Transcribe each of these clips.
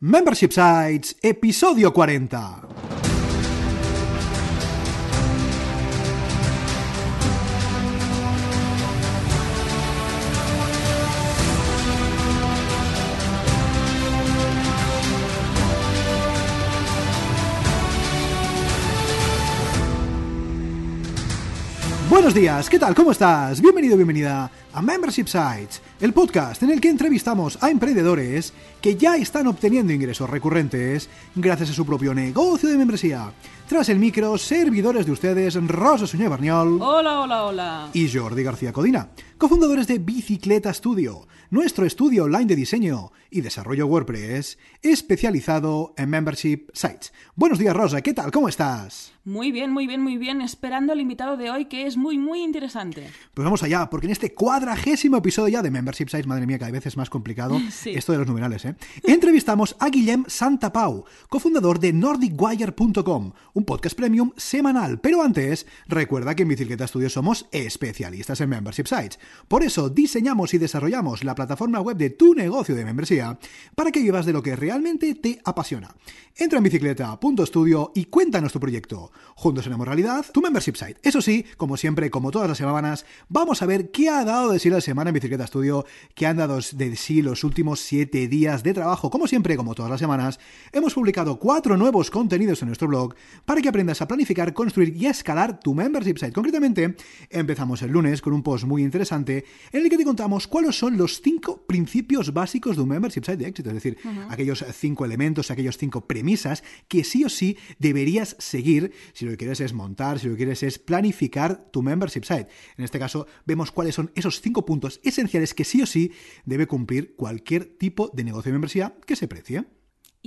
Membership Sites, episodio 40. Buenos días, ¿qué tal? ¿Cómo estás? Bienvenido, bienvenida a Membership Sites, el podcast en el que entrevistamos a emprendedores que ya están obteniendo ingresos recurrentes gracias a su propio negocio de membresía. Tras el micro, servidores de ustedes Rosa Suñé Barniol Hola, hola, hola. y Jordi García Codina, cofundadores de Bicicleta Studio, nuestro estudio online de diseño y desarrollo WordPress especializado en Membership Sites. Buenos días, Rosa, ¿qué tal? ¿Cómo estás? Muy bien, muy bien, muy bien. Esperando al invitado de hoy que es muy, muy interesante. Pues vamos allá, porque en este cuadragésimo episodio ya de Membership Sites, madre mía, cada vez es más complicado Sí. esto de los numerales, ¿eh? Entrevistamos a Guillem Santapau, cofundador de NordicWire.com, un podcast premium semanal. Pero antes, recuerda que en Bicicleta Studio somos especialistas en Membership Sites. Por eso diseñamos y desarrollamos la plataforma web de tu negocio de membresía para que vivas de lo que realmente te apasiona. Entra en bicicleta.studio y cuéntanos tu proyecto. Juntos haremos realidad tu membership site. Eso sí, como siempre, como todas las semanas, vamos a ver qué ha dado de sí la semana en Bicicleta Studio, qué han dado de sí los últimos 7 días de trabajo. Como siempre, como todas las semanas, hemos publicado cuatro nuevos contenidos en nuestro blog para que aprendas a planificar, construir y escalar tu membership site. Concretamente, empezamos el lunes con un post muy interesante en el que te contamos cuáles son los cinco principios básicos de un membership site de éxito, es decir, aquellos cinco elementos, aquellos cinco premisas que sí o sí deberías seguir si lo que quieres es montar, si lo que quieres es planificar tu membership site. En este caso, vemos cuáles son esos cinco puntos esenciales que sí o sí debe cumplir cualquier tipo de negocio de membresía que se precie.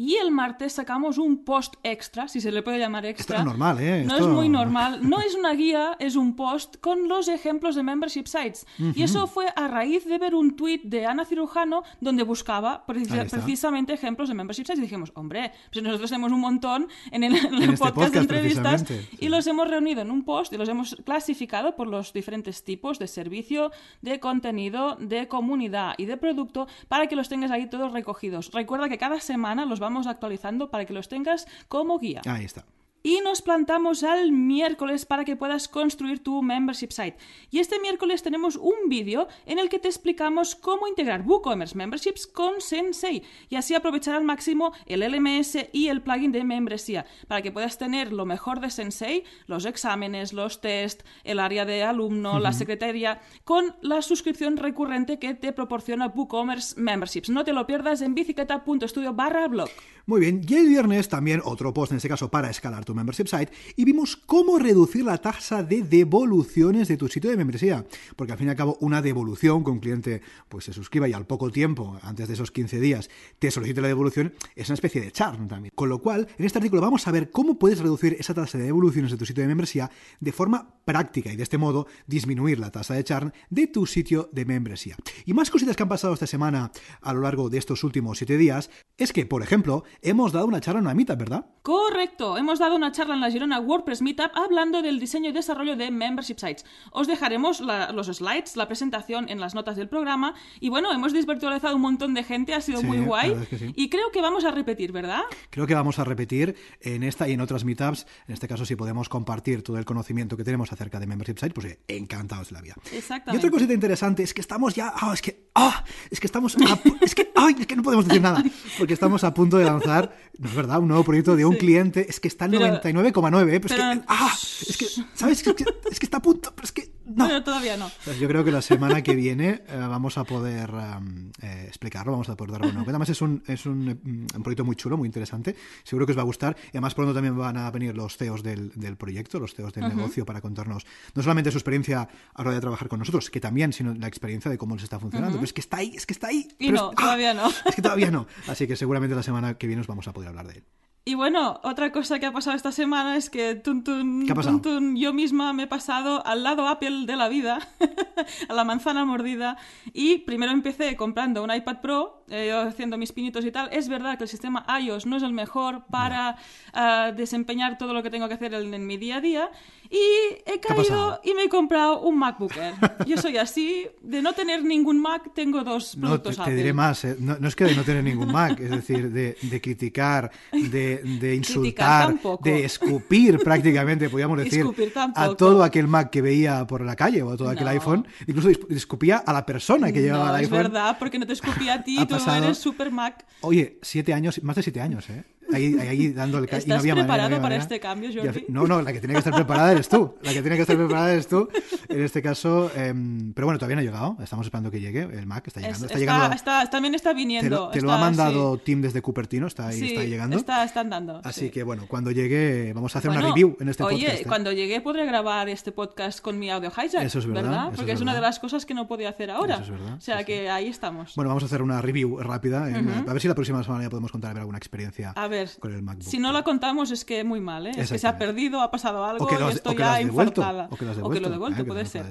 Y el martes sacamos un post extra, si se le puede llamar extra. Esto es normal, ¿eh? No Esto- es muy normal. No es una guía, es un post con los ejemplos de membership sites. Y eso fue a raíz de ver un tweet de Ana Cirujano donde buscaba preci- Ahí está. precisamente ejemplos de membership sites. Y dijimos, hombre, pues nosotros tenemos un montón en el, en el este podcast, podcast, de entrevistas sí. y los hemos reunido en un post y los hemos clasificado por los diferentes tipos de servicio, de contenido, de comunidad y de producto para que los tengas ahí todos recogidos. Recuerda que cada semana los vamos actualizando para que los tengas como guía. Ahí está. Y nos plantamos al miércoles para que puedas construir tu membership site. Y este miércoles tenemos un vídeo en el que te explicamos cómo integrar WooCommerce Memberships con Sensei y así aprovechar al máximo el LMS y el plugin de membresía para que puedas tener lo mejor de Sensei, los exámenes, los test, el área de alumno, la secretaría, con la suscripción recurrente que te proporciona WooCommerce Memberships. No te lo pierdas en bicicleta.studio barra blog. Muy bien, y el viernes también otro post, en este caso para escalar tu membership site, y vimos cómo reducir la tasa de devoluciones de tu sitio de membresía. Porque al fin y al cabo, una devolución que un cliente pues, se suscriba y al poco tiempo, antes de esos 15 días, te solicite la devolución, es una especie de churn también. Con lo cual, en este artículo vamos a ver cómo puedes reducir esa tasa de devoluciones de tu sitio de membresía de forma práctica y de este modo disminuir la tasa de churn de tu sitio de membresía. Y más cositas que han pasado esta semana a lo largo de estos últimos 7 días es que, por ejemplo, hemos dado una charla en una mitad, ¿verdad? Correcto, hemos dado una charla en la Girona WordPress Meetup hablando del diseño y desarrollo de membership sites. Os dejaremos la- los slides, la presentación en las notas del programa y bueno, hemos desvirtualizado un montón de gente, ha sido Sí, muy guay verdad es que sí. y creo que vamos a repetir, ¿verdad? Creo que vamos a repetir en esta y en otras meetups. En este caso, si podemos compartir todo el conocimiento que tenemos acerca de Membership Site, pues encantados de la vida. Y Exactamente. otra cosita interesante es que estamos ya. ah, es que. ah, es que estamos. a es que. ay, es que no podemos decir nada. Porque estamos a punto de lanzar, no es verdad, un nuevo proyecto de un Sí. cliente. Es que está al Pero- 99,9, eh, pero, es pero- que. ah, es que. ¿Sabes? Es que, es que está a punto, pero es que. No. Todavía no. Yo creo que la semana que viene eh, vamos a poder um, eh, explicarlo, vamos a poder darle una. Además es un, es un, mm, un proyecto muy chulo, muy interesante. Seguro que os va a gustar. Y además pronto también van a venir los CEOs del, del proyecto, los CEOs del negocio, para contarnos no solamente su experiencia a la hora de trabajar con nosotros, que también, sino la experiencia de cómo les está funcionando. Pero es que está ahí, es que está ahí. Y Pero no, es- ¡ah! todavía no. Es que todavía no. Así que seguramente la semana que viene os vamos a poder hablar de él. Y bueno, otra cosa que ha pasado esta semana es que tun, tun, tun, tun, yo misma me he pasado al lado Apple de la vida, a la manzana mordida, y primero empecé comprando un iPad Pro, eh, haciendo mis pinitos y tal. Es verdad que el sistema iOS no es el mejor para ah, desempeñar todo lo que tengo que hacer en, en mi día a día, y he caído y me he comprado un MacBook Air. Yo soy así, de no tener ningún Mac, tengo dos No, te, productos te Apple. diré más, eh, no, no es que de no tener ningún Mac, es decir, de, de criticar, de, de insultar, de escupir prácticamente, podríamos decir, a todo aquel Mac que veía por la calle o a todo aquel No. iPhone, incluso escupía a la persona que llevaba el es iPhone. verdad, porque no te escupí a ti, tú pasado- eres super Mac. Oye, siete años, más de siete años, ¿eh? Ahí, ahí, el ca- y no ¿Estás había manera, no preparado había para manera. este cambio, Jordi? No, no, la que tiene que estar preparada eres tú. La que tiene que estar preparada eres tú. En este caso, em, pero bueno, todavía no ha llegado. Estamos esperando que llegue el Mac. Está Es- llegando. está, está llegando. está- también está te viniendo. lo, te lo está- ha mandado Tim desde Cupertino. Está ahí, Sí, está sí, llegando. está- están dando. Así sí. que bueno, cuando llegue, vamos a hacer una Bueno, review en este oye, podcast. ¿eh? cuando llegue podré grabar este podcast con mi audio hijack. Eso es verdad, eso Porque es es, una de verdad. las cosas que no podía hacer ahora. Eso es verdad, O sea sí, que ahí estamos. Bueno, vamos a hacer una review rápida. en- A ver si la próxima semana ya podemos contar alguna experiencia a ver, con el MacBook. si no la contamos es que muy mal, ¿eh? Es que se ha perdido, ha pasado algo O que lo y estoy o que lo has ya devuelto. infartada. O que lo has O que lo devuelto, Ah, puede ser.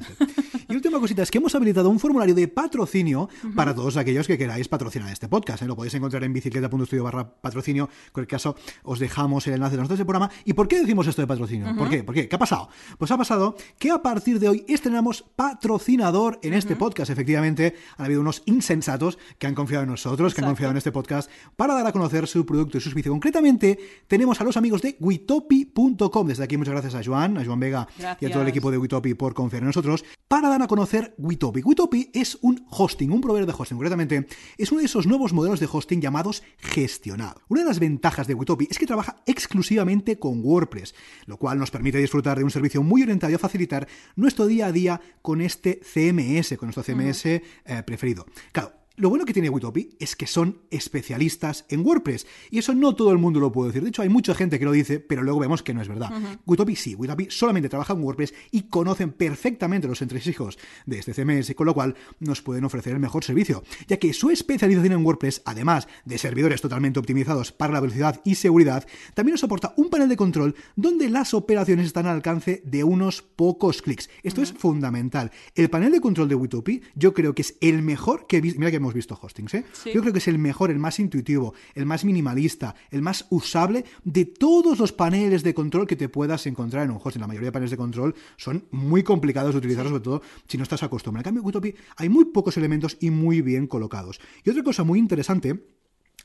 Y última cosita es que hemos habilitado un formulario de patrocinio para todos aquellos que queráis patrocinar este podcast. ¿eh? Lo podéis encontrar en bicicleta.studio barra patrocinio. En cualquier caso, os dejamos el enlace de nosotros del programa. ¿Y por qué decimos esto de patrocinio? ¿Por qué? ¿Por qué? ¿Qué ha pasado? Pues ha pasado que a partir de hoy estrenamos patrocinador en este podcast. Efectivamente, han habido unos insensatos que han confiado en nosotros, que han confiado en este podcast para dar a conocer su producto y su servicio. Concretamente, tenemos a los amigos de witopi.com. Desde aquí, muchas gracias a Joan, a Joan Vega y a todo el equipo de Witopi por confiar en nosotros para dar a conocer Witopi. Witopi es un hosting, un proveedor de hosting. Concretamente, es uno de esos nuevos modelos de hosting llamados gestionado. Una de las ventajas de Witopi es que trabaja exclusivamente con WordPress, lo cual nos permite disfrutar de un servicio muy orientado a facilitar nuestro día a día con este CMS, con nuestro CMS eh, preferido. Claro, lo bueno que tiene Witopi es que son especialistas en WordPress. Y eso no todo el mundo lo puede decir. De hecho, hay mucha gente que lo dice, pero luego vemos que no es verdad. Witopi sí, Witopi solamente trabaja en WordPress y conocen perfectamente los entresijos de este CMS, con lo cual nos pueden ofrecer el mejor servicio. Ya que su especialización en WordPress, además de servidores totalmente optimizados para la velocidad y seguridad, también nos soporta un panel de control donde las operaciones están al alcance de unos pocos clics. Esto es fundamental. El panel de control de Witopi yo creo que es el mejor que he visto. Mira que hemos visto hostings, ¿eh? Sí. Yo creo que es el mejor, el más intuitivo, el más minimalista, el más usable de todos los paneles de control que te puedas encontrar en un hosting. La mayoría de paneles de control son muy complicados de utilizar, sobre todo si no estás acostumbrado. En cambio, en Witopi hay muy pocos elementos y muy bien colocados. Y otra cosa muy interesante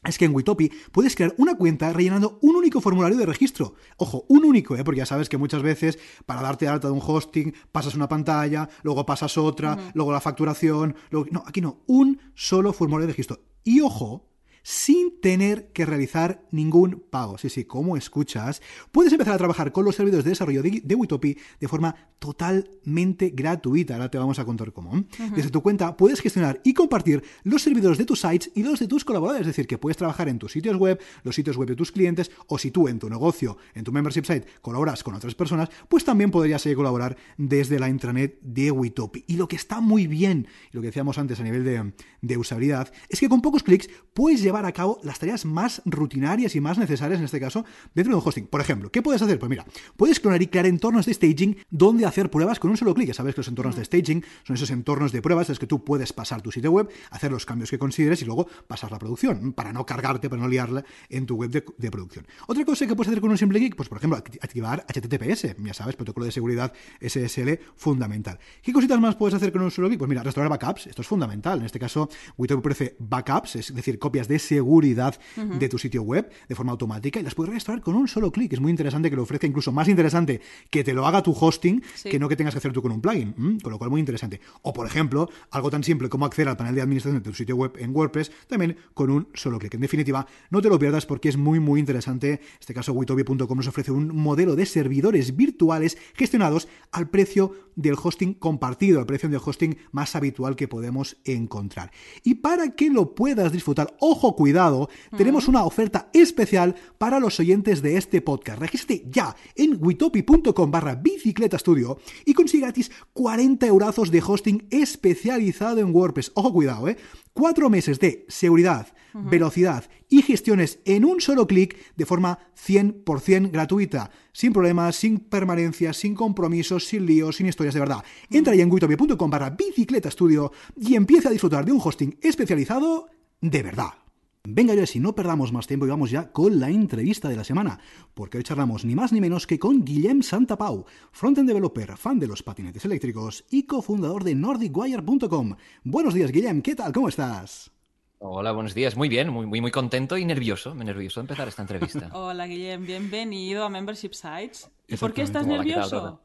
es que en Witopi puedes crear una cuenta rellenando un único formulario de registro. Ojo, un único, ¿eh? porque ya sabes que muchas veces para darte alta de un hosting pasas una pantalla, luego pasas otra, luego la facturación. Luego... No, aquí no, un solo formulario de registro. Y ojo, sin tener que realizar ningún pago. Sí, sí, como escuchas, puedes empezar a trabajar con los servidores de desarrollo de, de Witopi de forma totalmente gratuita. Ahora te vamos a contar cómo. Desde tu cuenta puedes gestionar y compartir los servidores de tus sites y los de tus colaboradores. Es decir, que puedes trabajar en tus sitios web, los sitios web de tus clientes, o si tú en tu negocio, en tu membership site, colaboras con otras personas, pues también podrías eh, colaborar desde la intranet de Witopi. Y lo que está muy bien, y lo que decíamos antes a nivel de, de usabilidad, es que con pocos clics puedes llevar a cabo las tareas más rutinarias y más necesarias en este caso dentro de un hosting. Por ejemplo, ¿qué puedes hacer? Pues mira, puedes clonar y crear entornos de staging donde hacer pruebas con un solo clic. Ya sabes que los entornos de staging son esos entornos de pruebas en los que tú puedes pasar tu sitio web, hacer los cambios que consideres y luego pasar la producción para no cargarte, para no liarla en tu web de, de producción. Otra cosa que puedes hacer con un simple clic, pues por ejemplo, acti- activar HTTPS, ya sabes, protocolo de seguridad SSL fundamental. ¿Qué cositas más puedes hacer con un solo clic? Pues mira, restaurar backups, esto es fundamental. En este caso, Witopi ofrece backups, es decir, copias de seguridad de tu sitio web de forma automática y las puedes restaurar con un solo clic. Es muy interesante que lo ofrezca, incluso más interesante que te lo haga tu hosting Sí. que no que tengas que hacer tú con un plugin. ¿m? Con lo cual, muy interesante. O, por ejemplo, algo tan simple como acceder al panel de administración de tu sitio web en WordPress también con un solo clic. En definitiva, no te lo pierdas porque es muy, muy interesante. En este caso, witobi.com nos ofrece un modelo de servidores virtuales gestionados al precio del hosting compartido, al precio del hosting más habitual que podemos encontrar. Y para que lo puedas disfrutar, ojo, cuidado, tenemos una oferta especial para los oyentes de este podcast. Regístrate ya en witopi.com barra bicicleta estudio y consigue gratis 40 eurazos de hosting especializado en WordPress. Ojo, cuidado, ¿eh? Cuatro meses de seguridad, velocidad y gestiones en un solo clic de forma 100% gratuita, sin problemas, sin permanencias, sin compromisos, sin líos, sin historias de verdad. Entra ya en guitopia.com para bicicleta estudio y empieza a disfrutar de un hosting especializado de verdad. Venga ya, si no perdamos más tiempo y vamos ya con la entrevista de la semana, porque hoy charlamos ni más ni menos que con Guillem Santapau, frontend developer, fan de los patinetes eléctricos y cofundador de NordicWire.com. Buenos días, Guillem, ¿qué tal? ¿Cómo estás? Hola, buenos días. Muy bien, muy, muy, muy contento y nervioso. Me nervioso de empezar esta entrevista. Hola, Guillem, bienvenido a Membership Sites. ¿Y por qué estás Hola, ¿qué tal, nervioso?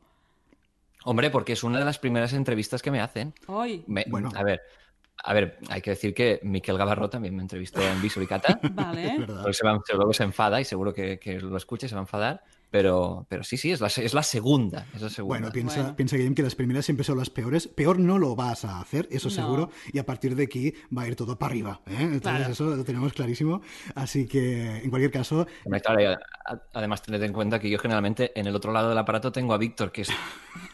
Hombre, porque es una de las primeras entrevistas que me hacen. Hoy. Me- Bueno. A ver, a ver, hay que decir que Miquel Gavarro también me entrevistó en Visual y Cata. Vale. Es verdad. Luego se, va- luego se enfada y seguro que, que lo escuche se va a enfadar. Pero, pero sí, sí, es la, es la segunda. Es la segunda. Bueno, piensa, Bueno. piensa Guillem, que las primeras siempre son las peores. Peor no lo vas a hacer, eso No. seguro. Y a partir de aquí va a ir todo para arriba. ¿eh? Entonces Claro. eso lo tenemos clarísimo. Así que, en cualquier caso, claro, además tened en cuenta que yo generalmente en el otro lado del aparato tengo a Víctor, que es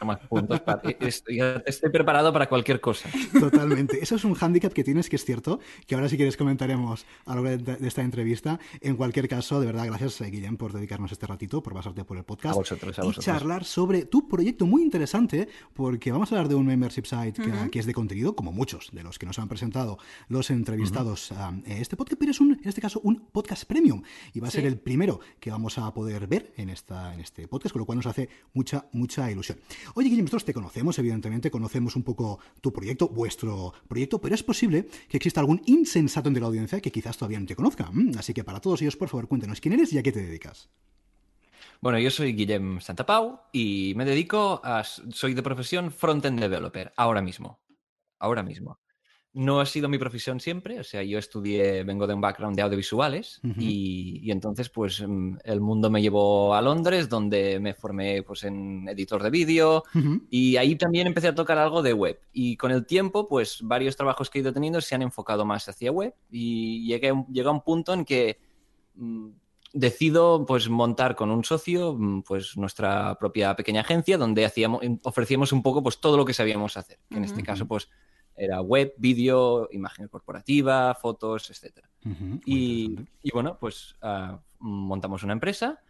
más puntos. para- ya estoy preparado para cualquier cosa. Totalmente. Eso es un hándicap que tienes, que es cierto, que ahora si quieres comentaremos a lo largo de, de esta entrevista. En cualquier caso, de verdad, gracias, eh, Guillem, por dedicarnos este ratito, por pasarte por el podcast. A vosotros, a y charlar sobre tu proyecto muy interesante, porque vamos a hablar de un membership site que, que es de contenido, como muchos de los que nos han presentado los entrevistados a este podcast, pero es un, en este caso un podcast premium. Y va a ser el primero que vamos a poder ver en, esta, en este podcast, con lo cual nos hace mucha, mucha ilusión. Oye, Guillem, nosotros te conocemos, evidentemente, conocemos un poco tu proyecto, vuestro proyecto, pero es posible que exista algún insensato entre la audiencia que quizás todavía no te conozca. Mm, Así que para todos ellos, por favor, cuéntanos quién eres y a qué te dedicas. Bueno, yo soy Guillem Santapau y me dedico a... Soy de profesión front-end developer, ahora mismo. Ahora mismo. No ha sido mi profesión siempre, o sea, yo estudié, vengo de un background de audiovisuales y, y entonces pues mm, el mundo me llevó a Londres donde me formé pues en editor de vídeo y ahí también empecé a tocar algo de web y con el tiempo pues varios trabajos que he ido teniendo se han enfocado más hacia web y llegué, llegué a un punto en que mm, decido pues montar con un socio mm, pues nuestra propia pequeña agencia donde hacíamos ofrecíamos un poco pues todo lo que sabíamos hacer que en este caso pues era web vídeo imagen corporativa fotos. Muy y, y bueno pues ah, montamos una empresa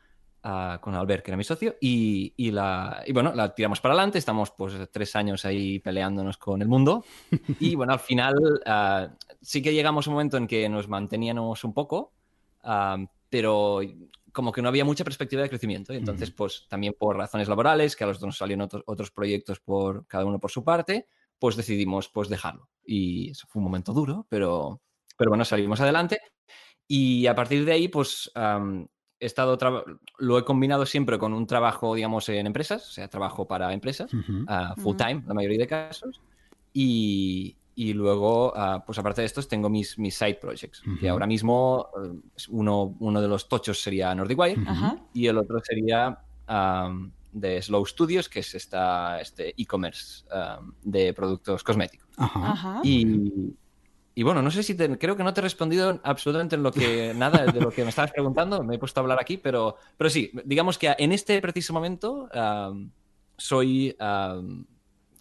ah, con Albert que era mi socio y, y la y bueno la tiramos para adelante. Estamos pues tres años ahí peleándonos con el mundo. Y bueno al final ah, sí que llegamos a un momento en que nos manteníamos un poco pero como que no había mucha perspectiva de crecimiento. Y entonces, pues también por razones laborales, que a los dos nos salieron otros, otros proyectos por cada uno por su parte, pues decidimos pues dejarlo. Y eso fue un momento duro, pero, pero bueno, salimos adelante. Y a partir de ahí, pues am, he estado lo he combinado siempre con un trabajo, digamos, en empresas, o sea, trabajo para empresas, Ujú. ah, full Ujú. time, la mayoría de casos. Y, y luego, ah, pues aparte de estos, tengo mis, mis side projects, que ahora mismo eh, uno, uno de los tochos sería NordicWire Ujú. Ajá. y el otro sería am, de Slow Studios, que es esta, este e-commerce de productos cosméticos. Y, y bueno, no sé si te, creo que no te he respondido absolutamente en lo que nada de lo que me estabas preguntando, me he puesto a hablar aquí, pero, pero sí, digamos que en este preciso momento soy am,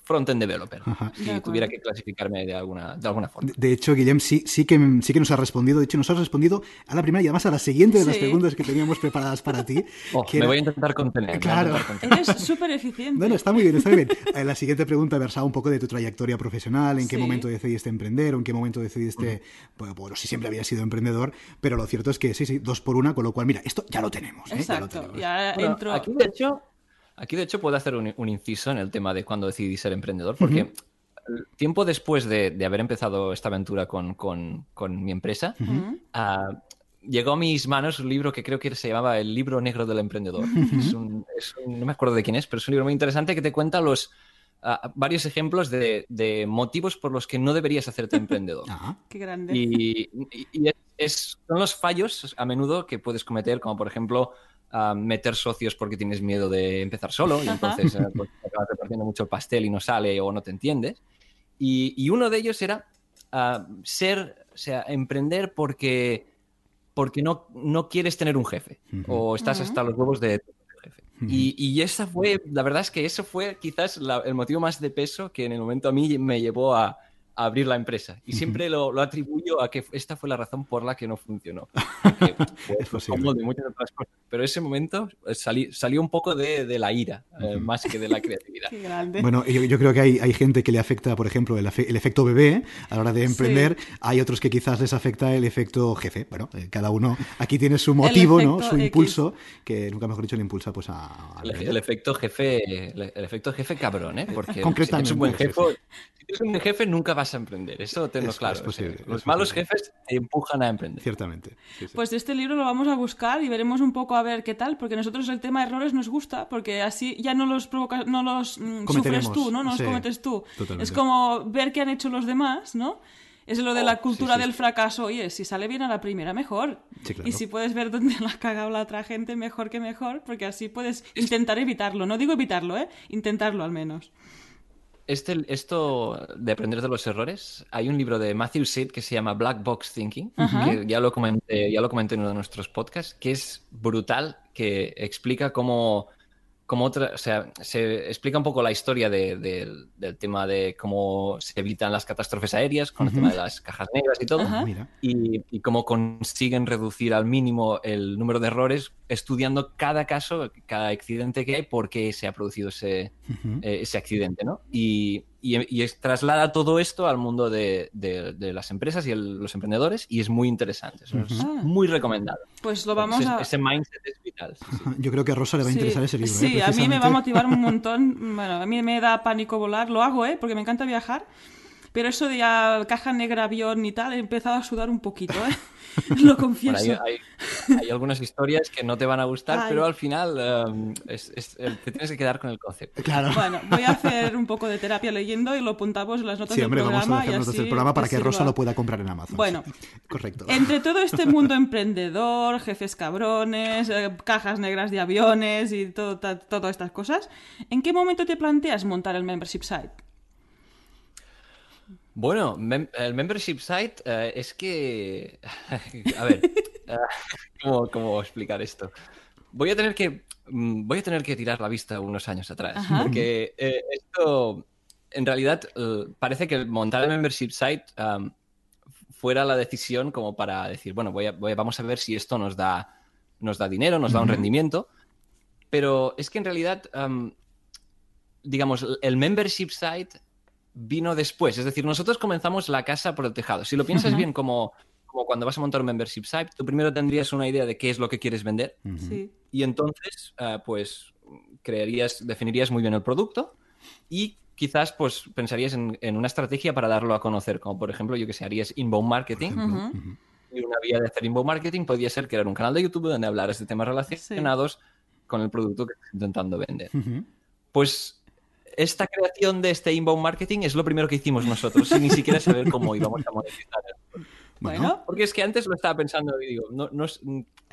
front-end developer, Ajá. si De tuviera que clasificarme de alguna, de alguna forma. De- De hecho, Guillem sí, sí, que, sí que nos ha respondido. De hecho, nos has respondido a la primera y además a la siguiente de las preguntas que teníamos preparadas para ti. Oh, que me era- voy a intentar contener. Claro. intentar contener. Eres súper eficiente. No, no, está muy bien, está muy bien. Eh, La siguiente pregunta versaba un poco de tu trayectoria profesional, en qué Sí. momento decidiste emprender o en qué momento decidiste, bueno, bueno, si siempre habías sido emprendedor, pero lo cierto es que sí, sí, dos por una, con lo cual, mira, esto ya lo tenemos. ¿eh? Ya lo Exacto. tenemos. Y ahora Bueno, entro. Aquí, de hecho, aquí, de hecho, puedo hacer un, un inciso en el tema de cuando decidí ser emprendedor, porque tiempo después de, de haber empezado esta aventura con, con- con mi empresa, ah, llegó a mis manos un libro que creo que se llamaba El libro negro del emprendedor. es un- es un- no me acuerdo de quién es, pero es un libro muy interesante que te cuenta los ah, varios ejemplos de, de motivos por los que no deberías hacerte emprendedor. Ajá. Qué grande. Y, y- y es, son los fallos a menudo que puedes cometer, como por ejemplo ah, meter socios porque tienes miedo de empezar solo y entonces eh, pues, te acabas repartiendo mucho el pastel y no sale o no te entiendes. Y, y uno de ellos era ah, ser, o sea, emprender porque, porque no, no quieres tener un jefe Ujú. o estás Ujú. hasta los huevos de jefe. Ujú. Y, y esa fue, la verdad es que eso fue quizás la- el motivo más de peso que en el momento a mí me llevó a, abrir la empresa. Y siempre lo, lo, atribuyo a que esta fue la razón por la que no funcionó. Porque, es posible. De muchas otras cosas. Pero ese momento eh, salí, salió un poco de, de la ira, eh, más que de la creatividad. Qué grande. Bueno, yo, yo, creo que hay, hay, gente que le afecta, por ejemplo, el, el, efecto bebé a la hora de emprender. Sí. Hay otros que quizás les afecta el efecto jefe. Bueno, eh, cada uno aquí tiene su motivo, ¿no? Su impulso, X. que nunca mejor dicho le impulsa pues a... a el, el, efecto jefe, el, el, efecto jefe cabrón, ¿eh? Porque Concretamente, si un buen jefe, sí, sí. Si eres un buen jefe nunca vas a emprender. Eso tenlo es, claro. Es posible, o sea, los es malos posible. jefes te empujan a emprender. Ciertamente. Sí, pues este libro lo vamos a buscar y veremos un poco a ver qué tal, porque a nosotros el tema de errores nos gusta, porque así ya no los provocas, no los mm, sufres tú, ¿no? No los cometes tú. Totalmente. Es como ver qué han hecho los demás, ¿no? Es lo de la Oh, cultura sí, sí, del sí. fracaso. Oye, si sale bien a la primera, mejor. Sí, claro. Y si puedes ver dónde la ha cagado la otra gente, mejor que mejor, porque así puedes intentar evitarlo. No digo evitarlo, ¿eh? Intentarlo al menos. Este, esto de aprender de los errores, hay un libro de Matthew Sid que se llama Black Box Thinking, que ya lo, comenté, ya lo comenté en uno de nuestros podcasts, que es brutal, que explica cómo, cómo otra, o sea, se explica un poco la historia de, de, del tema de cómo se evitan las catástrofes aéreas con el tema de las cajas negras y todo, y, y cómo consiguen reducir al mínimo el número de errores estudiando cada caso, cada accidente que hay, por qué se ha producido ese, eh, ese accidente, ¿no? Y, y- y es- traslada todo esto al mundo de, de- de las empresas y el- los emprendedores y es muy interesante, eso es Ujú. muy recomendado. Pues lo vamos ese, a... ese mindset es vital. sí, sí. Yo creo que a Rosa le va a Sí, interesar ese libro. ¿eh? Sí, a mí me va a motivar un montón. Bueno, a mí me da pánico volar. Lo hago, ¿eh? Porque me encanta viajar. Pero eso de ya caja negra, avión y tal, he empezado a sudar un poquito, ¿eh? Lo Bueno, confieso. hay, hay- hay algunas historias que no te van a gustar, Ay. pero al final eh, es- es- eh, te tienes que quedar con el concepto. Claro. Bueno, voy a hacer un poco de terapia leyendo y lo apuntamos en las notas Sí, del hombre, vamos programa. a notas así del programa para que Rosa lo pueda comprar en Amazon. Bueno. Correcto. Entre todo este mundo emprendedor, jefes cabrones, eh, cajas negras de aviones y todo, todas estas cosas, ¿en qué momento te planteas montar el membership site? Bueno, mem- el membership site eh, es que... A ver, eh, ¿cómo, cómo explicar esto? Voy a tener que mm, voy a tener que tirar la vista unos años atrás, Ajá. porque eh, esto, en realidad, parece que montar el membership site um, fuera la decisión como para decir, bueno, voy a- voy a- vamos a ver si esto nos da, nos da dinero, nos da un rendimiento, pero es que en realidad, um, digamos, el membership site vino después. Es decir, nosotros comenzamos la casa por el tejado. Si lo piensas bien como, como cuando vas a montar un membership site, tú primero tendrías una idea de qué es lo que quieres vender. Sí. y entonces, ah, pues, crearías, definirías muy bien el producto y quizás, pues, pensarías en, en una estrategia para darlo a conocer, como por ejemplo, yo que sé, harías inbound marketing. Y una vía de hacer inbound marketing podría ser crear un canal de YouTube donde hablaras de temas relacionados con el producto que estás intentando vender. Pues esta creación de este inbound marketing es lo primero que hicimos nosotros, sin ni siquiera saber cómo íbamos a monetizar. Bueno, Porque es que antes lo estaba pensando y digo, no, no es-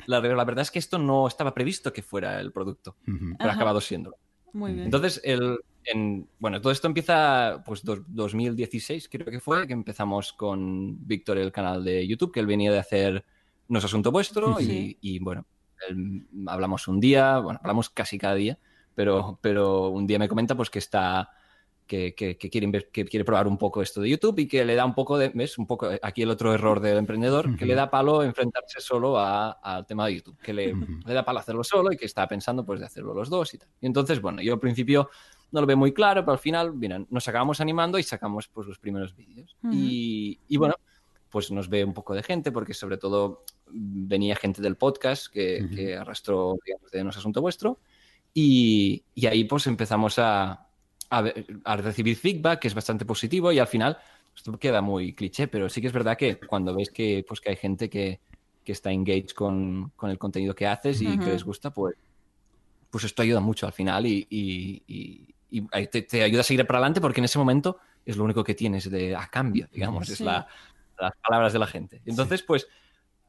la, la verdad es que esto no estaba previsto que fuera el producto, pero ha acabado siendo. muy bien. Entonces, el, en, bueno, todo esto empieza, pues, dos- 2016 creo que fue, que empezamos con Víctor el canal de YouTube, que él venía de hacer No es Asunto Vuestro, Sí. y, y, bueno, él- hablamos un día, bueno, hablamos casi cada día, pero, pero un día me comenta pues que está... Que, que- que quiere, que quiere probar un poco esto de YouTube y que le da un poco de, ¿ves? Un poco aquí el otro error del emprendedor, que Ujú. le da palo enfrentarse solo a- al tema de YouTube, que le, Ujú. le da palo hacerlo solo y que está pensando pues de hacerlo los dos y tal. Y entonces, bueno, yo al principio no lo veo muy claro, pero al final, mira, nos acabamos animando y sacamos pues los primeros vídeos. Ujú. y, y bueno, pues nos ve un poco de gente, porque sobre todo venía gente del podcast que, que arrastró, digamos, de No es Asunto Vuestro. Y, y ahí pues empezamos a, a, a recibir feedback, que es bastante positivo, y al final, esto queda muy cliché, pero sí que es verdad que cuando ves que, pues, que hay gente que, que está engaged con, con el contenido que haces y Ujú. que les gusta, pues, pues esto ayuda mucho al final y, y- y- y te, te ayuda a seguir para adelante porque en ese momento es lo único que tienes de, a cambio, digamos, es Sí. la, las palabras de la gente. Entonces, pues,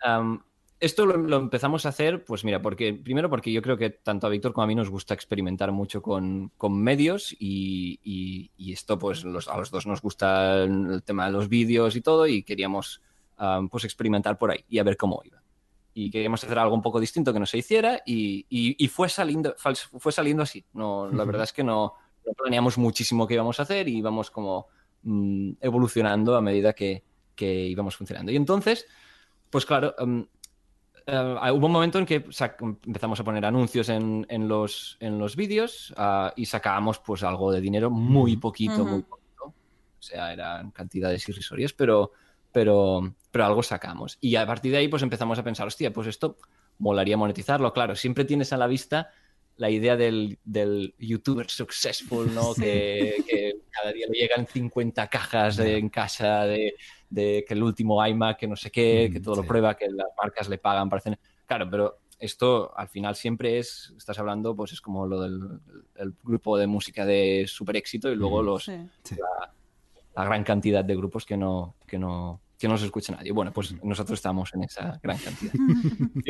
am, esto lo, lo empezamos a hacer, pues mira, porque primero porque yo creo que tanto a Víctor como a mí nos gusta experimentar mucho con, con medios y, y- y esto, pues, los- a los dos nos gusta el, tema de los vídeos y todo y queríamos, am, pues, experimentar por ahí y a ver cómo iba y queríamos hacer algo un poco distinto que no se hiciera y, y- fue, saliendo, fue saliendo así. No, la verdad es que no, no planeamos muchísimo qué íbamos a hacer y íbamos como mm, evolucionando a medida que, que, íbamos funcionando. Y entonces, pues claro, um, uh, hubo un momento en que empezamos a poner anuncios en, en los, en los vídeos uh, y sacábamos pues algo de dinero muy poquito, uh -huh. muy poquito. O sea, eran cantidades irrisorias, pero, pero, pero algo sacamos. Y a partir de ahí pues empezamos a pensar, hostia, pues esto molaría monetizarlo. Claro, siempre tienes a la vista la idea del, del youtuber successful, ¿no? Sí. Que, que, cada día le llegan 50 cajas de, en casa de, de, que el último iMac, que no sé qué, que todo sí. lo prueba, que las marcas le pagan para hacer... Claro, pero esto al final siempre es, estás hablando, pues es como lo del el grupo de música de super éxito y luego los, sí. la, la, gran cantidad de grupos que no, que no, que no se escucha nadie. Bueno, pues nosotros estamos en esa gran cantidad.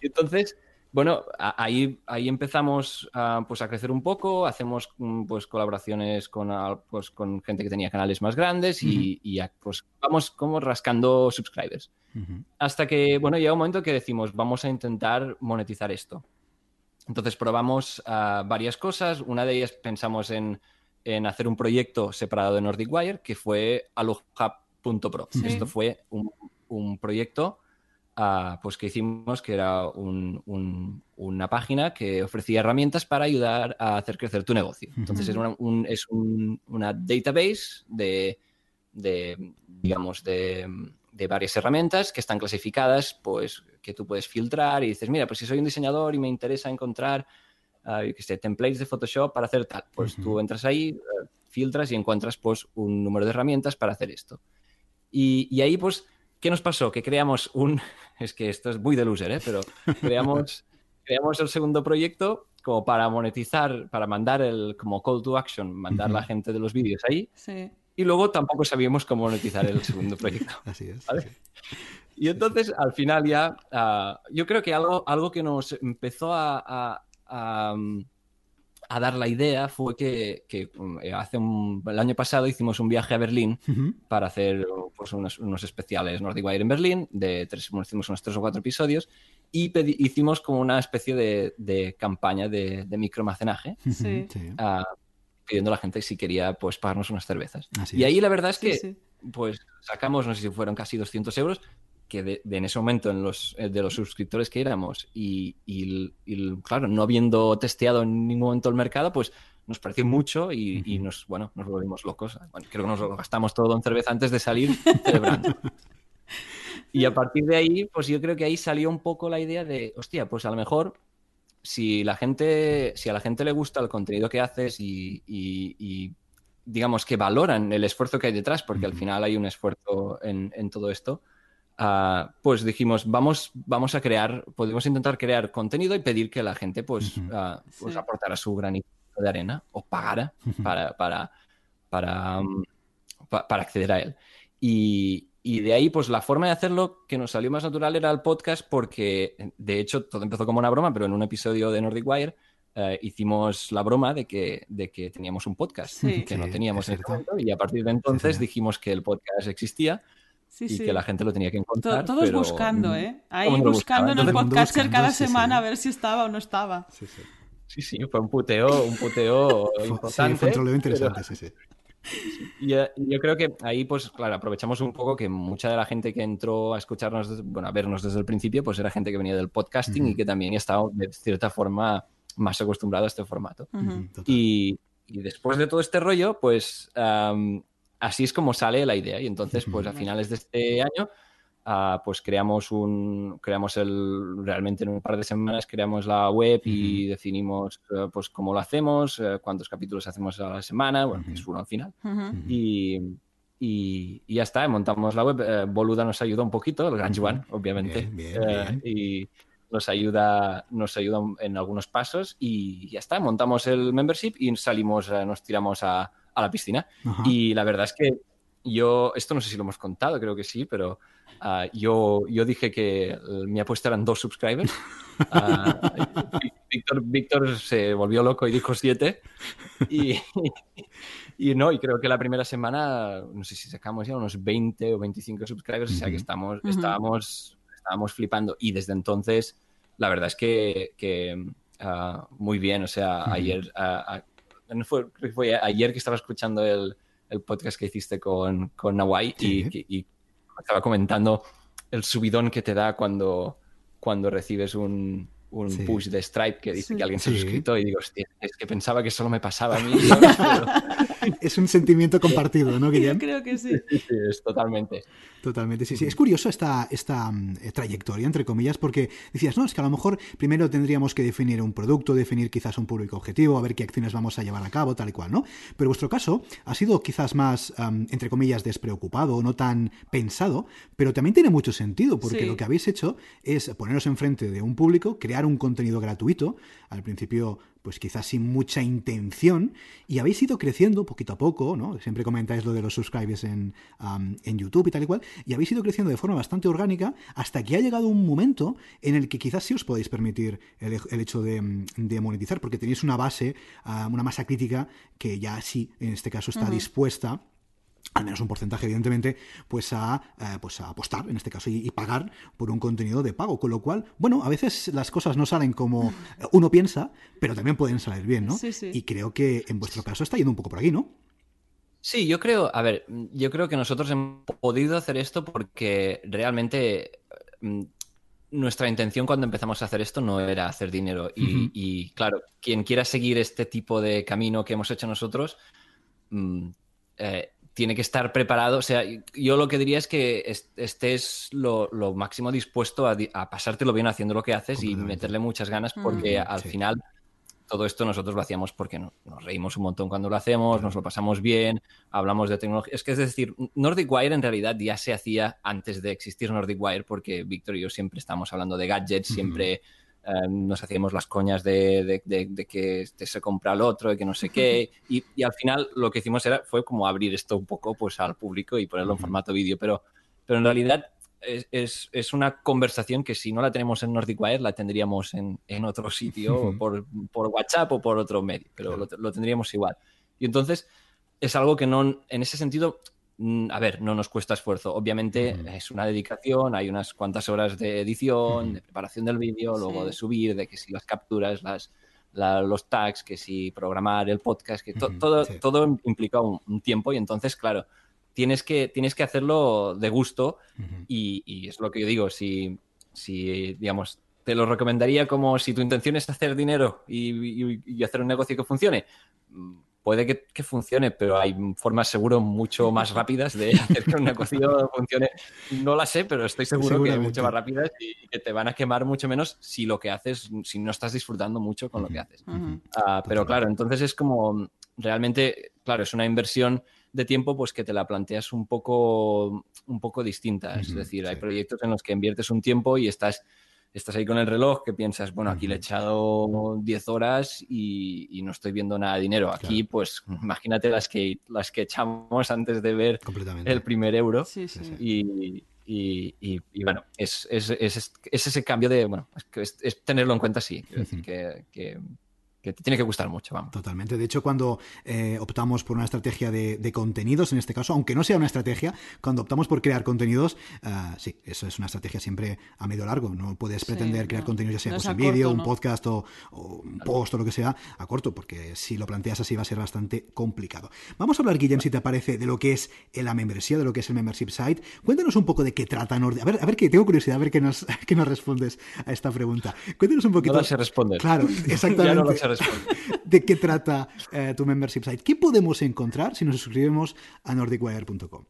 y entonces bueno, ahí, ahí empezamos a, pues, a crecer un poco, hacemos pues, colaboraciones con, pues, con gente que tenía canales más grandes y, uh -huh. y pues, vamos como rascando subscribers. Uh -huh. Hasta que, bueno, llega un momento que decimos, vamos a intentar monetizar esto. Entonces probamos uh, varias cosas. Una de ellas pensamos en, en, hacer un proyecto separado de Nordic Wire, que fue alohub.pro. Sí. Esto fue un, un proyecto Uh, pues que hicimos que era un, un, una página que ofrecía herramientas para ayudar a hacer crecer tu negocio. Entonces uh -huh. es, una, un, es un, una, database de, de digamos, de, de, varias herramientas que están clasificadas, pues que tú puedes filtrar y dices, mira, pues si soy un diseñador y me interesa encontrar, uh, que sé, templates de Photoshop para hacer tal, pues uh -huh. tú entras ahí, uh, filtras y encuentras pues un número de herramientas para hacer esto. Y, y ahí pues ¿Qué nos pasó? Que creamos un... Es que esto es muy de loser, ¿eh? Pero creamos, creamos el segundo proyecto como para monetizar, para mandar el como call to action, mandar uh -huh. la gente de los vídeos ahí. Sí. Y luego tampoco sabíamos cómo monetizar el segundo proyecto. Así es. ¿vale? Sí. Y entonces, al final ya, uh, yo creo que algo, algo que nos empezó a, a, a a dar la idea fue que, que eh, hace un, el año pasado hicimos un viaje a Berlín uh -huh. para hacer pues, unos, unos, especiales Nordic Wire en Berlín, de tres, bueno, hicimos unos tres o cuatro episodios y hicimos como una especie de, de campaña de, de micromacenaje sí. uh, pidiendo a la gente si quería pues pagarnos unas cervezas. Así y ahí la verdad es que sí, sí. pues sacamos, no sé si fueron casi 200 euros, que de, de, en ese momento en los, eh, de los suscriptores que éramos y, y, y, claro, no habiendo testeado en ningún momento el mercado, pues nos pareció mucho y, uh -huh. y nos, bueno, nos volvimos locos. Bueno, creo que nos lo gastamos todo en cerveza antes de salir celebrando. y a partir de ahí, pues yo creo que ahí salió un poco la idea de, hostia, pues a lo mejor si la gente, si a la gente le gusta el contenido que haces y, y digamos que valoran el esfuerzo que hay detrás, porque uh -huh. al final hay un esfuerzo en, en todo esto, Uh, pues dijimos, vamos, vamos a crear, podemos intentar crear contenido y pedir que la gente pues, uh -huh. uh, pues sí. aportara su granito de arena o pagara -huh. para, para, para, um, pa, para, acceder a él. Y, y, de ahí, pues la forma de hacerlo que nos salió más natural era el podcast porque, de hecho, todo empezó como una broma, pero en un episodio de Nordic Wire Uh, hicimos la broma de que, de que teníamos un podcast sí. que no teníamos en ese momento y a partir de entonces sí, dijimos que el podcast existía Sí, y sí. que la gente lo tenía que encontrar. Todos pero... buscando, ¿eh? Ahí buscando en el podcaster buscando, cada semana a ver si estaba o no estaba. Sí, sí. Sí, sí, fue un puteo, un puteo importante. Sí, fue un troleo interesante, pero... sí, sí. Y, y, yo creo que ahí, pues, claro, aprovechamos un poco que mucha de la gente que entró a escucharnos, bueno, a vernos desde el principio, pues era gente que venía del podcasting uh -huh. y que también estaba de cierta forma más acostumbrado a este formato. Uh -huh. y, y, después de todo este rollo, pues um, así es como sale la idea. Y entonces, pues a finales de este año, uh, pues creamos un, creamos el, realmente en un par de semanas creamos la web y definimos uh, pues cómo lo hacemos, uh, cuántos capítulos hacemos a la semana, bueno, que es uno al final. Y, y, y, ya está, montamos la web. Eh, Boluda nos ayuda un poquito, el gran Juan, obviamente. Bien, bien, bien. y nos ayuda, nos ayuda en algunos pasos y ya está, montamos el membership y salimos, nos tiramos a, a la piscina. Ajá. Y la verdad es que yo, esto no sé si lo hemos contado, creo que sí, pero uh, yo, yo dije que mi apuesta eran dos subscribers. Uh, Víctor, Víctor se volvió loco y dijo siete. Y, y, no, y creo que la primera semana, no sé si sacamos ya unos 20 o 25 subscribers, uh -huh. o sea que estamos, uh -huh. estábamos estábamos flipando y desde entonces la verdad es que, que uh, muy bien, o sea, uh -huh. ayer, fue, fue, ayer que estaba escuchando el, el podcast que hiciste con, con Nawai y, estaba comentando el subidón que te da cuando, cuando recibes un, un push de Stripe que dice que alguien se ha suscrito y digo, hostia, es que pensaba que solo me pasaba a mí. es un sentimiento compartido, ¿no, Guillem? Yo creo que sí. sí, es totalmente. Totalmente, sí, sí. Es curioso esta, esta mm, eh, trayectoria, entre comillas, porque decías, no, es que a lo mejor primero tendríamos que definir un producto, definir quizás un público objetivo, a ver qué acciones vamos a llevar a cabo, tal y cual, ¿no? Pero vuestro caso ha sido quizás más, entre comillas, despreocupado, no tan pensado, pero también tiene mucho sentido, porque lo que habéis hecho es poneros enfrente de un público, crear un contenido gratuito, al principio pues quizás sin mucha intención, y habéis ido creciendo poquito a poco, ¿no? Siempre comentáis lo de los subscribers en, en YouTube y tal y cual, y habéis ido creciendo de forma bastante orgánica hasta que ha llegado un momento en el que quizás sí os podéis permitir el, hecho de, monetizar, porque tenéis una base, ah, una masa crítica que ya sí, en este caso, está dispuesta al menos un porcentaje, evidentemente, pues a, eh, pues a apostar, en este caso, y, pagar por un contenido de pago. Con lo cual, bueno, a veces las cosas no salen como uno piensa, pero también pueden salir bien, ¿no? Y creo que en vuestro caso está yendo un poco por aquí, ¿no? Sí, yo creo, a ver, yo creo que nosotros hemos podido hacer esto porque realmente mm, nuestra intención cuando empezamos a hacer esto no era hacer dinero. Y, claro, quien quiera seguir este tipo de camino que hemos hecho nosotros, mm, eh, tiene que estar preparado. O sea, yo lo que diría es que estés lo, máximo dispuesto a, pasártelo bien haciendo lo que haces y meterle muchas ganas porque al final todo esto nosotros lo hacíamos porque nos reímos un montón cuando lo hacemos, nos lo pasamos bien, hablamos de tecnología. Es que es decir, Nordic Wire en realidad ya se hacía antes de existir Nordic Wire porque Víctor y yo siempre estamos hablando de gadgets, siempre... Eh, nos hacíamos las coñas de, que este se compra el otro, de que no sé qué. Y, al final lo que hicimos era, fue como abrir esto un poco pues, al público y ponerlo en formato vídeo. Pero, pero en realidad es, es, una conversación que si no la tenemos en Nordic Wire, la tendríamos en, en otro sitio, por, por, WhatsApp o por otro medio, pero lo, lo, tendríamos igual. Y entonces es algo que no, en ese sentido, a ver, no nos cuesta esfuerzo. Obviamente es una dedicación, hay unas cuantas horas de edición, de preparación del vídeo, luego de subir, de que si las capturas, las, los tags, que si programar el podcast, que todo, todo implica un, tiempo y entonces, claro, tienes que, tienes que hacerlo de gusto y, es lo que yo digo, si, si, digamos, te lo recomendaría como si tu intención es hacer dinero y hacer un negocio que funcione puede que, funcione, pero hay formas seguro mucho más rápidas de hacer que un negocio funcione. No la sé, pero estoy seguro que hay mucho más rápidas y que te van a quemar mucho menos si lo que haces, si no estás disfrutando mucho con lo que haces. Ah, pero claro, entonces es como realmente, claro, es una inversión de tiempo pues que te la planteas un poco, un poco distinta. Es decir, hay proyectos en los que inviertes un tiempo y estás estás ahí con el reloj que piensas, bueno, aquí le he echado 10 horas y, no estoy viendo nada de dinero. Aquí, pues, imagínate las que, las que echamos antes de ver el primer euro. Sí, sí. Y, y, bueno, es, es, es, ese cambio de, bueno, es, tenerlo en cuenta, sí. decir, que, que, que te tiene que gustar mucho, vamos. Totalmente. De hecho, cuando eh, optamos por una estrategia de, contenidos, en este caso, aunque no sea una estrategia, cuando optamos por crear contenidos, uh, sí, eso es una estrategia siempre a medio largo. No puedes pretender crear contenidos, ya sea pues, en vídeo, un podcast o, un post o lo que sea, a corto, porque si lo planteas así va a ser bastante complicado. Vamos a hablar, Guillem, si te parece, de lo que es la membresía, de lo que es el membership site. Cuéntanos un poco de qué trata Nord. A ver, a ver, que tengo curiosidad, a ver qué nos, qué nos respondes a esta pregunta. Cuéntanos un poquito. No se responde. Claro, exactamente. de qué trata eh, tu membership site. ¿Qué podemos encontrar si nos suscribimos a nordicwire.com?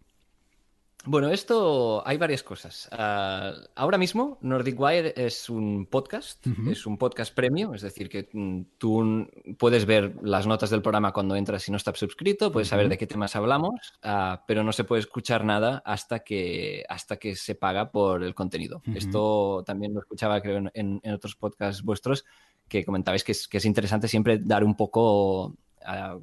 Bueno, esto hay varias cosas. Ah, ahora mismo, Nordic Wire es un podcast, es un podcast premio, es decir, que mm, tú puedes ver las notas del programa cuando entras y no estás suscrito, puedes saber de qué temas hablamos, ah, pero no se puede escuchar nada hasta que, hasta que se paga por el contenido. Esto también lo escuchaba, creo, en, en otros podcasts vuestros, que comentabais que es, que es interesante siempre dar un poco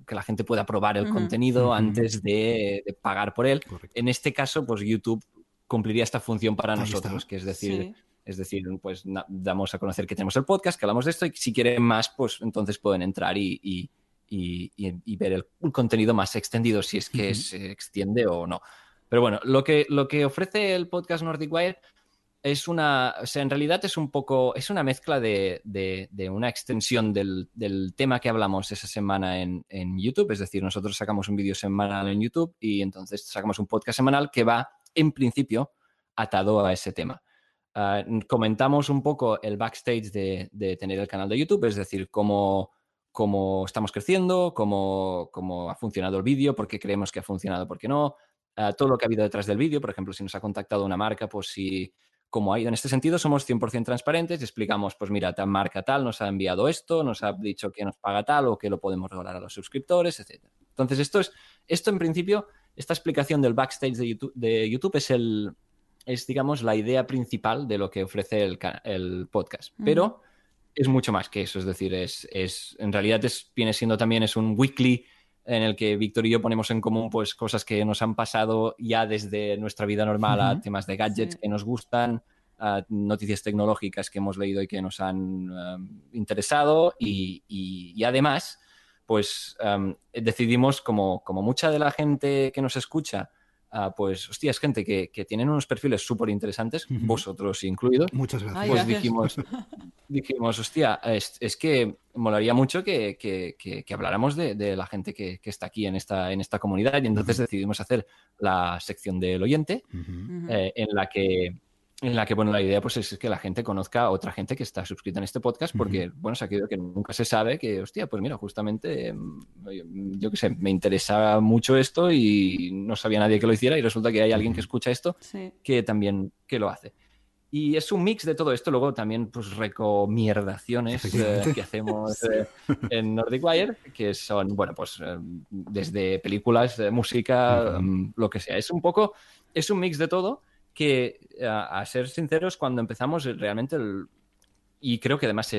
que la gente pueda probar el contenido antes de, pagar por él. En este caso, pues YouTube cumpliría esta función para nosotros, que es decir, es decir, pues damos a conocer que tenemos el podcast, que hablamos de esto y si quieren más, pues entonces pueden entrar y, ver el, contenido más extendido, si es que se extiende o no. Pero bueno, lo que, lo que ofrece el podcast Nordic Wire es una, o sea, en realidad es un poco, es una mezcla de, una extensión del, tema que hablamos esa semana en, YouTube, es decir, nosotros sacamos un vídeo semanal en YouTube y entonces sacamos un podcast semanal que va, en principio, atado a ese tema. Ah, comentamos un poco el backstage de, tener el canal de YouTube, es decir, cómo, cómo estamos creciendo, cómo, cómo ha funcionado el vídeo, por qué creemos que ha funcionado, por qué no, ah, todo lo que ha habido detrás del vídeo, por ejemplo, si nos ha contactado una marca, pues si como ha ido en este sentido, somos 100% transparentes y explicamos, pues mira, tal marca tal nos ha enviado esto, nos ha dicho que nos paga tal o que lo podemos regalar a los suscriptores, etc. Entonces, esto es, esto en principio, esta explicación del backstage de YouTube, de YouTube es el, es, digamos, la idea principal de lo que ofrece el, el podcast. Pero es mucho más que eso, es decir, es, es en realidad es, viene siendo también, es un weekly en el que Víctor y yo ponemos en común pues cosas que nos han pasado ya desde nuestra vida normal a temas de gadgets que nos gustan, a noticias tecnológicas que hemos leído y que nos han um, interesado y, y, además pues um, decidimos como, como mucha de la gente que nos escucha Ah, pues, hostia, es gente que, tienen unos perfiles súper interesantes, vosotros incluidos. Muchas gracias. Pues dijimos, dijimos, hostia, es, que molaría mucho que, que, habláramos de, la gente que, está aquí en esta, en esta comunidad. Y entonces decidimos hacer la sección del oyente eh, en la que en la que, bueno, la idea pues es que la gente conozca a otra gente que está suscrita en este podcast porque, bueno, se ha quedado que nunca se sabe que, hostia, pues mira, justamente, mm, yo qué sé, me interesa mucho esto y no sabía nadie que lo hiciera y resulta que hay alguien que escucha esto que también que lo hace. Y es un mix de todo esto, luego también pues recomierdaciones eh, que hacemos eh, en Nordic Wire, que son, bueno, pues eh, desde películas, música, mm, lo que sea. Es un poco, es un mix de todo que, a, ser sinceros, cuando empezamos realmente y creo que además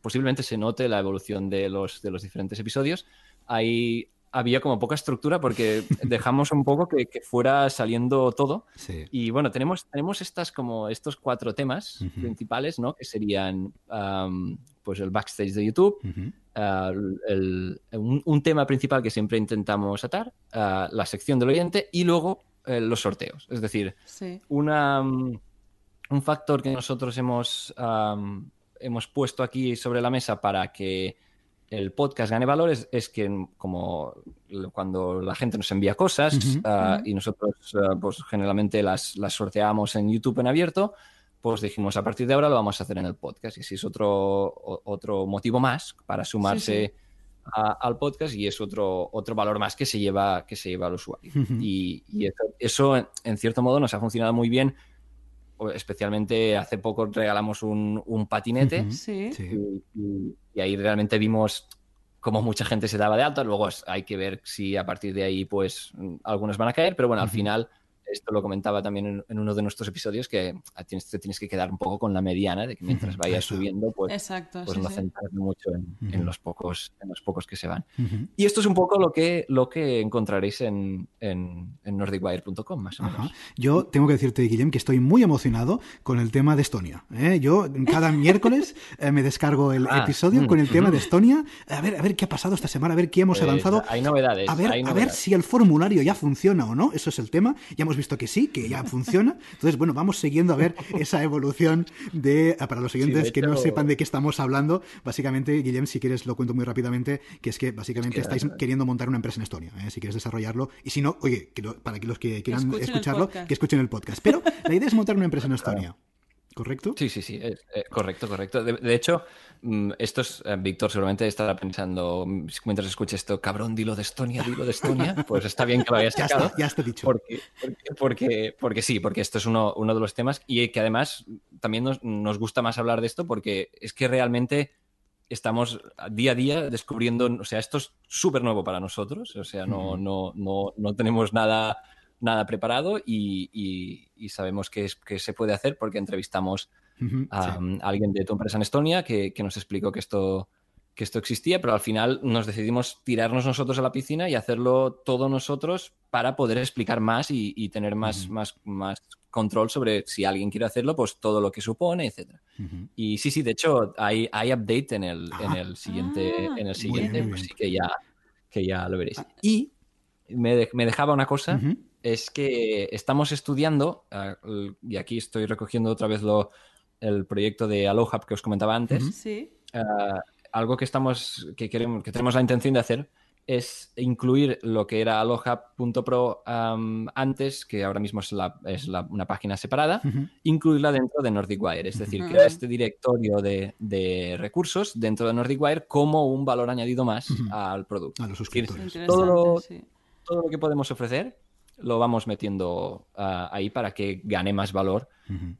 posiblemente se note la evolución de los, de los diferentes episodios, ahí había como poca estructura porque dejamos un poco que, fuera saliendo todo. Y bueno, tenemos, tenemos estas como estos cuatro temas principales, ¿no? Que serían pues el backstage de YouTube, un, tema principal que siempre intentamos atar, la sección del oyente y luego eh, los sorteos. Es decir, una, mm, un factor que nosotros hemos, hemos puesto aquí sobre la mesa para que el podcast gane valores es que como cuando la gente nos envía cosas ah, y nosotros ah, pues generalmente las, las sorteamos en YouTube en abierto, pues dijimos a partir de ahora lo vamos a hacer en el podcast y si es otro, otro motivo más para sumarse al podcast y es otro, otro valor más que se lleva, que se lleva al usuario. Y, eso, en cierto modo, nos ha funcionado muy bien. Especialmente hace poco regalamos un, patinete y, ahí realmente vimos cómo mucha gente se daba de alta. Luego hay que ver si a partir de ahí pues algunos van a caer, pero bueno, al final esto lo comentaba también en, uno de nuestros episodios, que tienes, te tienes que quedar un poco con la mediana, de que mientras vayas subiendo, pues, Exacto, pues no mucho en, los pocos, en los pocos que se van. Y esto es un poco lo que, lo que encontraréis en, en, nordicwire.com, más o menos. Yo tengo que decirte, Guillem, que estoy muy emocionado con el tema de Estonia. ¿eh? Yo cada miércoles eh, me descargo el ah, episodio con el tema de Estonia. A ver, a ver qué ha pasado esta semana, a ver qué hemos pues, avanzado. Hay novedades. A ver, a ver si el formulario ya funciona o no. Eso es el tema. Ya hemos visto que sí, que ya funciona. Entonces, bueno, vamos siguiendo a ver esa evolución de, ah, para los siguientes que no sepan de qué estamos hablando, básicamente, Guillem, si quieres lo cuento muy rápidamente, que es que básicamente estáis queriendo montar una empresa en Estonia, ¿eh? si quieres desarrollarlo, y si no, oye, para que los que quieran escucharlo, que escuchen el podcast. Pero la idea es montar una empresa en Estonia. ¿Correcto? Sí, sí, sí, eh, correcto, correcto. De, hecho, mm, esto es, eh, Víctor seguramente estará pensando, mm, mientras escuche esto, cabrón, dilo de Estonia, dilo de Estonia, pues está bien que lo hayas sacado. ya, está, ya está dicho. Porque, porque, porque, sí, porque esto es uno, uno, de los temas y que además también nos, nos gusta más hablar de esto porque es que realmente estamos día a día descubriendo, o sea, esto es súper nuevo para nosotros, o sea, no, no, no, no tenemos nada nada preparado y, sabemos que, es, que se puede hacer porque entrevistamos a, alguien de tu empresa en Estonia que, nos explicó que esto, que esto existía, pero al final nos decidimos tirarnos nosotros a la piscina y hacerlo todo nosotros para poder explicar más y, tener más, más, más control sobre si alguien quiere hacerlo, pues todo lo que supone, etcétera. Y sí, sí, de hecho hay, hay update en el, en el siguiente, ah. en el siguiente, pues sí que ya, que ya lo veréis. Y me, dejaba una cosa es que estamos estudiando, l- y aquí estoy recogiendo otra vez lo, el proyecto de Aloha que os comentaba antes, Sí. ah, algo que estamos, que queremos, que tenemos la intención de hacer es incluir lo que era aloha.pro am, antes, que ahora mismo es, la- es la- una página separada, incluirla dentro de Nordic Wire, es decir, Ujú. crear este directorio de, de recursos dentro de Nordic Wire como un valor añadido más al producto. A los Es decir, suscriptores. Todo lo- sí. todo lo que podemos ofrecer lo vamos metiendo ah, ahí para que gane más valor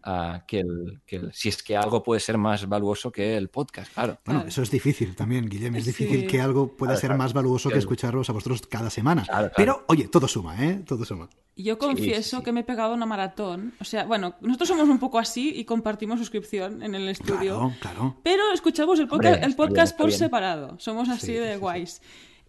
ah, que, el, que el- si es que algo puede ser más valuoso que el podcast, claro. Bueno, eso es difícil también, Guillem. Es difícil Sí. que algo pueda Claro, ser claro. más valuoso que Claro. escucharos a vosotros cada semana. Claro, claro. Pero, oye, todo suma, ¿eh? Todo suma. Yo confieso sí. que me he pegado una maratón. O sea, bueno, nosotros somos un poco así y compartimos suscripción en el estudio. Claro, claro. Pero escuchamos el Hombre, podcast, el podcast bien, por bien. separado. Somos así Sí, de sí, sí. guays.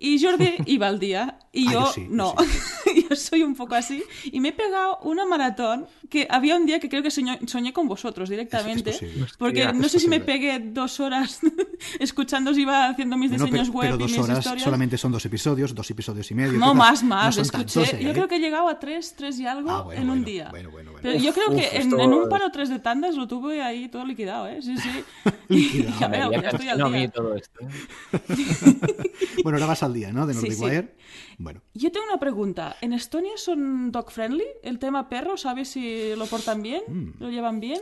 Y Jordi iba al día y Ah, yo, yo sí, yo no. yo soy un poco así. Y me he pegado una maratón que había un día que creo que soñé, soñé con vosotros directamente. Es- es porque Hostia, no sé si me pegué dos horas escuchando si iba haciendo mis Bueno, diseños pero, web pero y dos mis horas historias. solamente son dos episodios, dos episodios y medio. No, más, No más. Escuché, tantos, ¿eh? yo creo que he llegado a tres, tres y algo Ah, bueno, en un bueno, día. bueno, bueno, Pero yo Uf, creo que en, un par o tres de tandas lo tuve ahí todo liquidado, ¿eh? Sí, sí. Ya estoy al todo esto. ¿eh? Bueno, ahora vas al día, ¿no? De Nordic sí. Wire. Bueno, Yo tengo una pregunta. ¿En Estonia son dog friendly? ¿El tema perro, sabes si lo portan bien? Mm. ¿Lo llevan bien?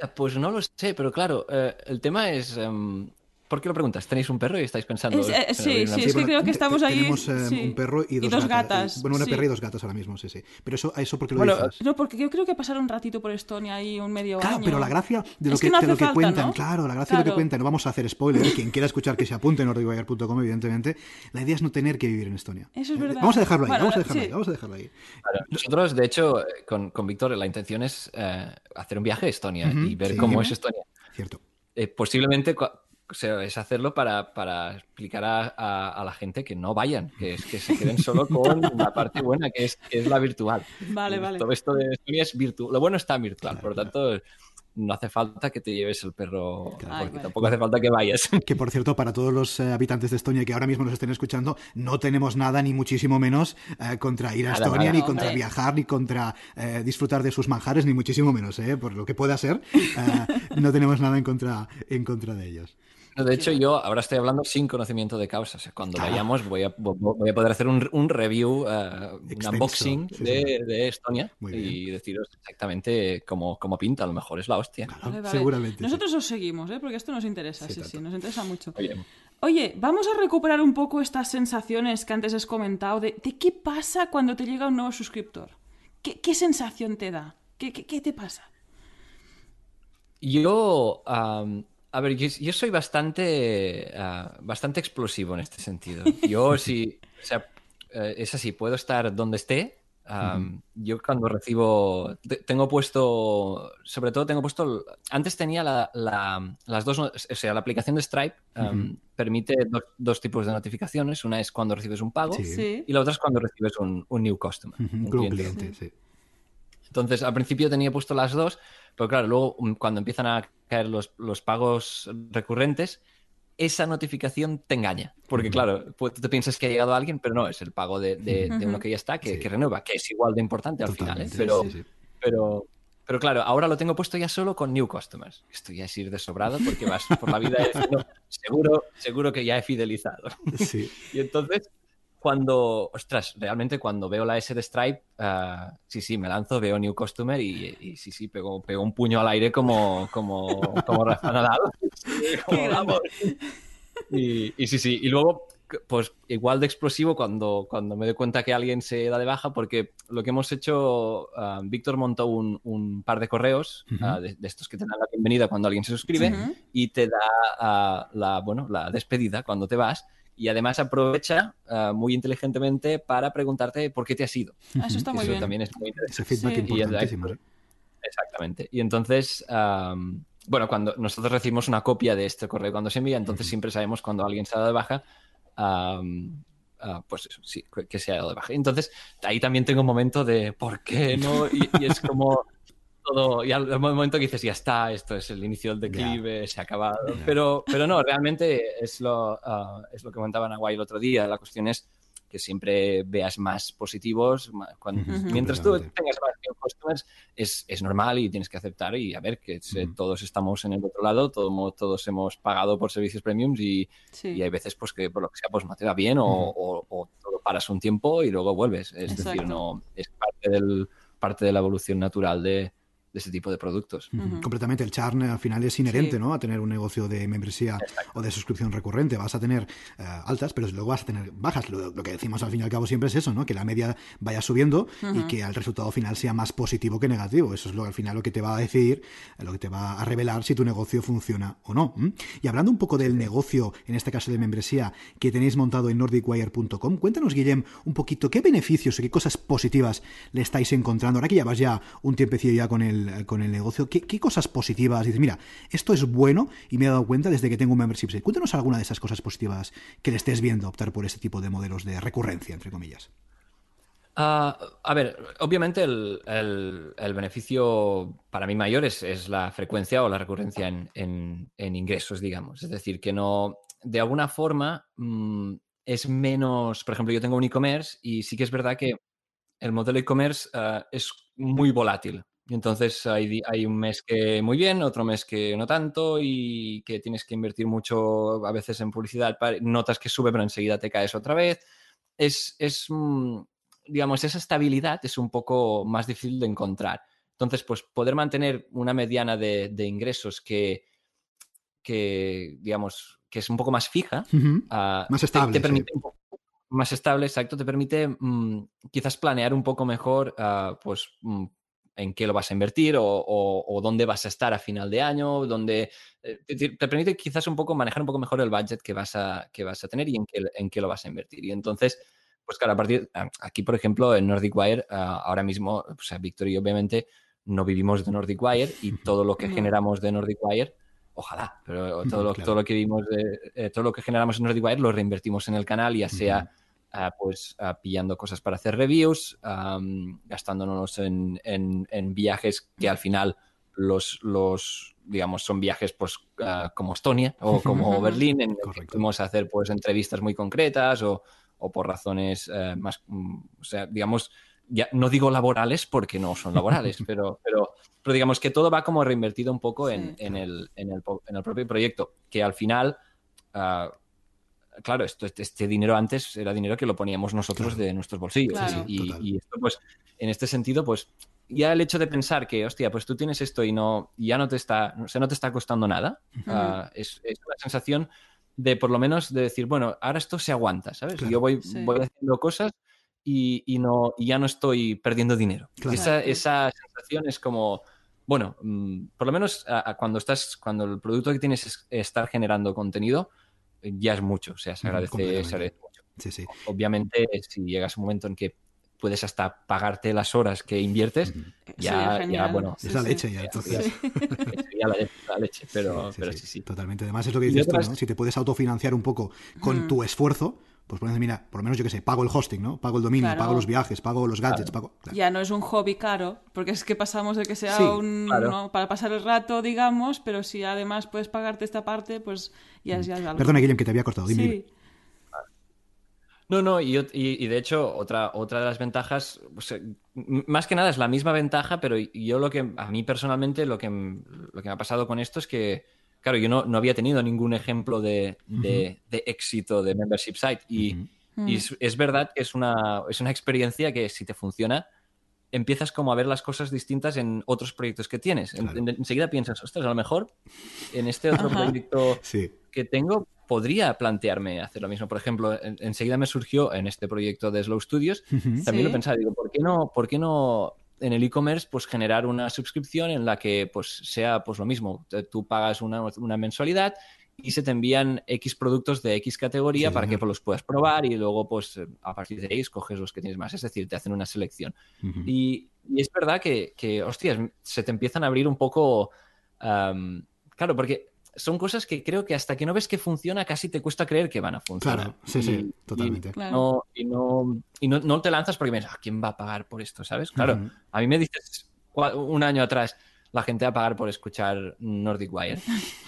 Ya, Pues no lo sé, pero claro, eh, el tema es... em, ¿Por qué lo preguntas? ¿Tenéis un perro y estáis pensando... Es- eh, sí, sí, es que creo que estamos ahí, Tenemos eh, sí. un perro y Y dos, gatas. gatas, Bueno, una sí. perra y dos gatas ahora mismo, sí, sí. Pero eso, ¿a eso por qué lo Bueno, dices? No, porque yo creo que pasaron un ratito por Estonia ahí, un medio Claro, año. pero la gracia de lo Es que, que no de lo hace que falta, cuentan, ¿no? claro, la gracia de lo que cuentan, no vamos a hacer spoiler, quien quiera escuchar que se apunte en nordicwire.com, evidentemente, la idea es no tener que vivir en Estonia. Eso es Eh, verdad. Vamos a dejarlo ahí, Bueno, vamos a dejarlo sí. ahí, vamos a dejarlo ahí. Claro, Nosotros, de hecho, eh, con, con Víctor, la intención es eh, hacer un viaje a Estonia y ver sí. cómo es Estonia. Cierto. Eh, posiblemente o sea, es hacerlo para, para explicar a, a- a la gente que no vayan, que, es, que se queden solo con la parte buena, que es, que es la virtual. Vale, vale. Todo esto de Estonia es virtual. Lo bueno está virtual, Claro, por lo tanto, no hace falta que te lleves el perro, Claro. Ay, porque vale. tampoco hace falta que vayas. Que por cierto, para todos los eh, habitantes de Estonia que ahora mismo nos estén escuchando, no tenemos nada, ni muchísimo menos, eh, contra ir a Nada, Estonia, nada. ni No, contra hombre. viajar, ni contra eh, disfrutar de sus manjares, ni muchísimo menos, eh, por lo que pueda ser. eh, no tenemos nada en contra, en contra de ellos. De hecho, yo ahora estoy hablando sin conocimiento de causa. O sea, cuando vayamos voy a, vo- voy a poder hacer un, un review, eh, un unboxing sí, de, sí. de Estonia y deciros exactamente cómo, cómo pinta. A lo mejor es la hostia. Claro, Vale, vale. seguramente. sí. Nosotros os seguimos, ¿eh? porque esto nos interesa, Sí, sí, sí, nos interesa mucho. Oye, Oye, vamos a recuperar un poco estas sensaciones que antes has comentado de, de qué pasa cuando te llega un nuevo suscriptor. ¿Qué, qué sensación te da? ¿Qué, qué, qué te pasa? Yo, a ver, yo, yo soy bastante, ah, bastante explosivo en este sentido. Yo sí, o sea, eh, es así, puedo estar donde esté. am, Yo cuando recibo, te- tengo puesto, sobre todo tengo puesto, antes tenía la, la- las dos, o sea, la aplicación de Stripe am, permite dos, dos tipos de notificaciones. Una es cuando recibes un pago Sí. Y la otra es cuando recibes un, un new customer. Un con un cliente. cliente, sí. Entonces, al principio tenía puesto las dos, pero claro, luego um, cuando empiezan a caer los, los pagos recurrentes, esa notificación te engaña. Porque claro, pues, tú te piensas que ha llegado alguien, pero no, es el pago de, de- de uno que ya está, que, Sí. que renueva, que es igual de importante al final. ¿eh? Pero, sí, sí. pero, pero claro, ahora lo tengo puesto ya solo con new customers. Esto ya es ir de sobrado porque vas por la vida diciendo, seguro, seguro que ya he fidelizado. Sí. Y entonces, cuando, ostras, realmente cuando veo la S de Stripe, ah, sí, sí, me lanzo, veo New Customer y, y sí, sí, pego, pego un puño al aire como, como, como Rafa Nadal. Como. Y, y sí, sí, y luego, pues igual de explosivo cuando, cuando me doy cuenta que alguien se da de baja, porque lo que hemos hecho, ah, Víctor montó un, un par de correos ah, de, de estos que te dan la bienvenida cuando alguien se suscribe y te da la, bueno, la despedida cuando te vas. Y además aprovecha ah, muy inteligentemente para preguntarte por qué te has ido. Ah, Eso está muy Eso bien. también es muy interesante. Ese feedback Sí. importantísimo. sí. Exactamente. Y entonces, bueno, cuando nosotros recibimos una copia de este correo cuando se envía, entonces siempre sabemos cuando alguien se ha dado de baja, ah, pues eso, sí, que- que se ha dado de baja. Entonces, ahí también tengo un momento de ¿por qué no? Y, y es como todo, y al, momento que dices, ya está, esto es el inicio del declive, se ha acabado. Ya. Pero, pero no, realmente es lo, ah, es lo que comentaba Nahuay el otro día. La cuestión es que siempre veas más positivos. mientras tú tengas más customers, es, es, normal y tienes que aceptar y a ver que todos estamos en el otro lado, todos, todos hemos pagado por servicios premiums y, y, hay veces pues que por lo que sea pues no te va bien o, o, paras un tiempo y luego vuelves. Es decir, no es parte, del, parte de la evolución natural de, de ese tipo de productos. Completamente. El churn al final es inherente ¿no? a tener un negocio de membresía o de suscripción recurrente. Vas a tener eh, altas, pero luego vas a tener bajas. Lo, que decimos al fin y al cabo siempre es eso, ¿no? que la media vaya subiendo y que el resultado final sea más positivo que negativo. Eso es lo al final lo que te va a decir, lo que te va a revelar si tu negocio funciona o no. Y hablando un poco del negocio, en este caso de membresía, que tenéis montado en nordicwire.com, cuéntanos, Guillem, un poquito qué beneficios o qué cosas positivas le estáis encontrando. Ahora que ya vas ya un tiempecillo ya con el con el negocio, ¿qué, cosas positivas? Dices, mira, esto es bueno y me he dado cuenta desde que tengo un membership site. Cuéntanos alguna de esas cosas positivas que le estés viendo optar por este tipo de modelos de recurrencia, entre comillas. Ah, a ver, obviamente el, beneficio para mí mayor es, la frecuencia o la recurrencia en, ingresos, digamos. Es decir, que no, de alguna forma, mm, es menos, por ejemplo, yo tengo un e-commerce y sí que es verdad que el modelo e-commerce ah, es muy volátil. Entonces hay, hay, un mes que muy bien, otro mes que no tanto y que tienes que invertir mucho a veces en publicidad. Notas que sube, pero enseguida te caes otra vez. Es, es, mm, digamos, esa estabilidad es un poco más difícil de encontrar. Entonces, pues poder mantener una mediana de, ingresos que, que, digamos, que es un poco más fija, ah, más estable. Te, permite más estable, exacto, te permite mm, quizás planear un poco mejor, uh, pues mm, en qué lo vas a invertir o, dónde vas a estar a final de año, donde eh, te, permite quizás un poco manejar un poco mejor el budget que vas a, que vas a tener y en qué, en qué lo vas a invertir. Y entonces, pues claro, a partir, aquí por ejemplo en Nordic Wire, ah, ahora mismo, o sea, Víctor y yo obviamente no vivimos de Nordic Wire y todo lo que generamos de Nordic Wire ojalá, pero todo lo, todo lo que vimos de, eh, todo lo que generamos en Nordic Wire lo reinvertimos en el canal, ya sea Ah, pues ah, pillando cosas para hacer reviews, gastándonos en, en, viajes que al final los, los digamos, son viajes pues ah, como Estonia o como Berlín, en que podemos hacer pues entrevistas muy concretas o, o por razones eh, más, mm, o sea, digamos, ya no digo laborales porque no son laborales, pero, pero, pero digamos que todo va como reinvertido un poco en, en, el, en, el, en el propio proyecto, que al final claro, esto, este dinero antes era dinero que lo poníamos nosotros de nuestros bolsillos. y, esto, pues, en este sentido, pues, ya el hecho de pensar que, hostia, pues tú tienes esto y no, ya no te está, o sea, no te está costando nada, ah, es, una sensación de por lo menos de decir, bueno, ahora esto se aguanta, ¿sabes? Yo voy, voy haciendo cosas y, no, ya no estoy perdiendo dinero. Esa, esa sensación es como, bueno, mm, por lo menos cuando estás, cuando el producto que tienes es estar generando contenido, ya es mucho, o sea, se agradece, mucho. Obviamente, si llegas a un momento en que puedes hasta pagarte las horas que inviertes, ya, ya, bueno. Es la leche, ya, entonces. ya la, leche, pero sí, sí, Totalmente. Además, es lo que dices tú, ¿no? Si te puedes autofinanciar un poco con tu esfuerzo, pues pones, mira, por lo menos yo que sé, pago el hosting, ¿no? Pago el dominio, pago los viajes, pago los gadgets, pago... Ya no es un hobby caro, porque es que pasamos de que sea un... para pasar el rato, digamos, pero si además puedes pagarte esta parte, pues ya es, ya algo. Perdona, Guillem, que te había cortado, dime. Sí. No, no, y, de hecho, otra, otra de las ventajas, más que nada es la misma ventaja, pero yo lo que, a mí personalmente, lo que, lo que me ha pasado con esto es que, claro, yo no, no había tenido ningún ejemplo de, de, éxito de membership site. Y, y es, verdad que es una, es una experiencia que si te funciona, empiezas como a ver las cosas distintas en otros proyectos que tienes. enseguida piensas, ostras, a lo mejor en este otro proyecto que tengo podría plantearme hacer lo mismo. Por ejemplo, enseguida me surgió en este proyecto de Slow Studios, también lo pensaba, digo, ¿por qué no, por qué no en el e-commerce pues generar una suscripción en la que pues sea pues lo mismo, tú pagas una, mensualidad y se te envían X productos de X categoría para que los puedas probar y luego pues a partir de ahí escoges los que tienes más, es decir, te hacen una selección. y, es verdad que, que, hostias, se te empiezan a abrir un poco... claro, porque son cosas que creo que hasta que no ves que funciona casi te cuesta creer que van a funcionar. Claro, sí, sí, totalmente. Y, no, y, no, y no, te lanzas porque piensas, ¿a quién va a pagar por esto? ¿Sabes? Claro, a mí me dices un año atrás la gente va a pagar por escuchar Nordic Wire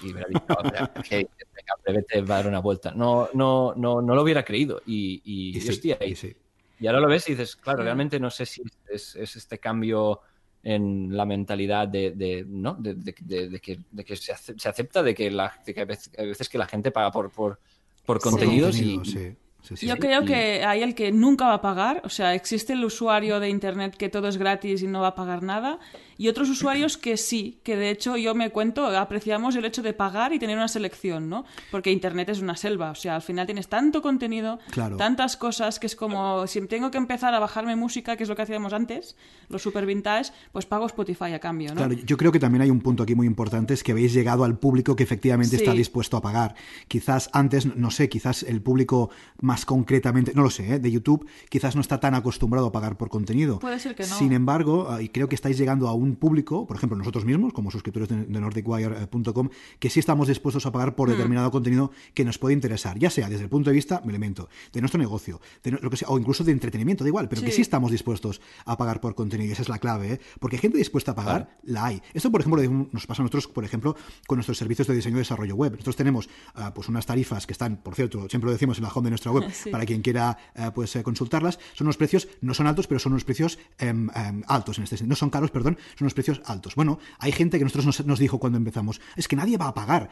y me dicho, vete a dar una vuelta. No, no, no, no lo hubiera creído. Y, y, Y sí, hostia, y, y sí. y ahora lo ves y dices, claro, realmente no sé si es, es este cambio en la mentalidad de, de- ¿no? de, de- de- de que, de que se, ace- se acepta de que, la, de que hay, veces, que la gente paga por, por, por contenidos y, sí, sí, sí. Yo Sí, creo y- que hay el que nunca va a pagar, o sea, existe el usuario de Internet que todo es gratis y no va a pagar nada, y otros usuarios que sí, que de hecho yo me cuento, apreciamos el hecho de pagar y tener una selección, ¿no? Porque Internet es una selva, o sea, al final tienes tanto contenido, Claro. tantas cosas, que es como, si tengo que empezar a bajarme música, que es lo que hacíamos antes, los super vintage, pues pago Spotify a cambio, ¿no? Claro, yo creo que también hay un punto aquí muy importante, es que habéis llegado al público que efectivamente está dispuesto a pagar. Quizás antes, no sé, quizás el público más concretamente, no lo sé, ¿eh? de YouTube, quizás no está tan acostumbrado a pagar por contenido. Puede ser que no. Sin embargo, ah, y creo que estáis llegando a un público, por ejemplo, nosotros mismos, como suscriptores de, de NordicWire.com, que sí estamos dispuestos a pagar Hmm. por determinado contenido que nos puede interesar, ya sea desde el punto de vista, me elemento, de nuestro negocio, de no- lo que sea, o incluso de entretenimiento, da igual, pero que Sí. estamos dispuestos a pagar por contenido, y esa es la clave, ¿eh? porque gente dispuesta a pagar, la hay. Esto, por ejemplo, lo- nos pasa a nosotros, por ejemplo, con nuestros servicios de diseño y desarrollo web. Nosotros tenemos ah, pues unas tarifas que están, por cierto, siempre lo decimos en la home de nuestra web, Sí. para quien quiera eh, pues, eh, consultarlas. Son unos precios, no son altos, pero son unos precios em, altos en este sentido. No son caros, perdón, son unos precios altos. Bueno, hay gente que nosotros nos, nos dijo cuando empezamos, es que nadie va a pagar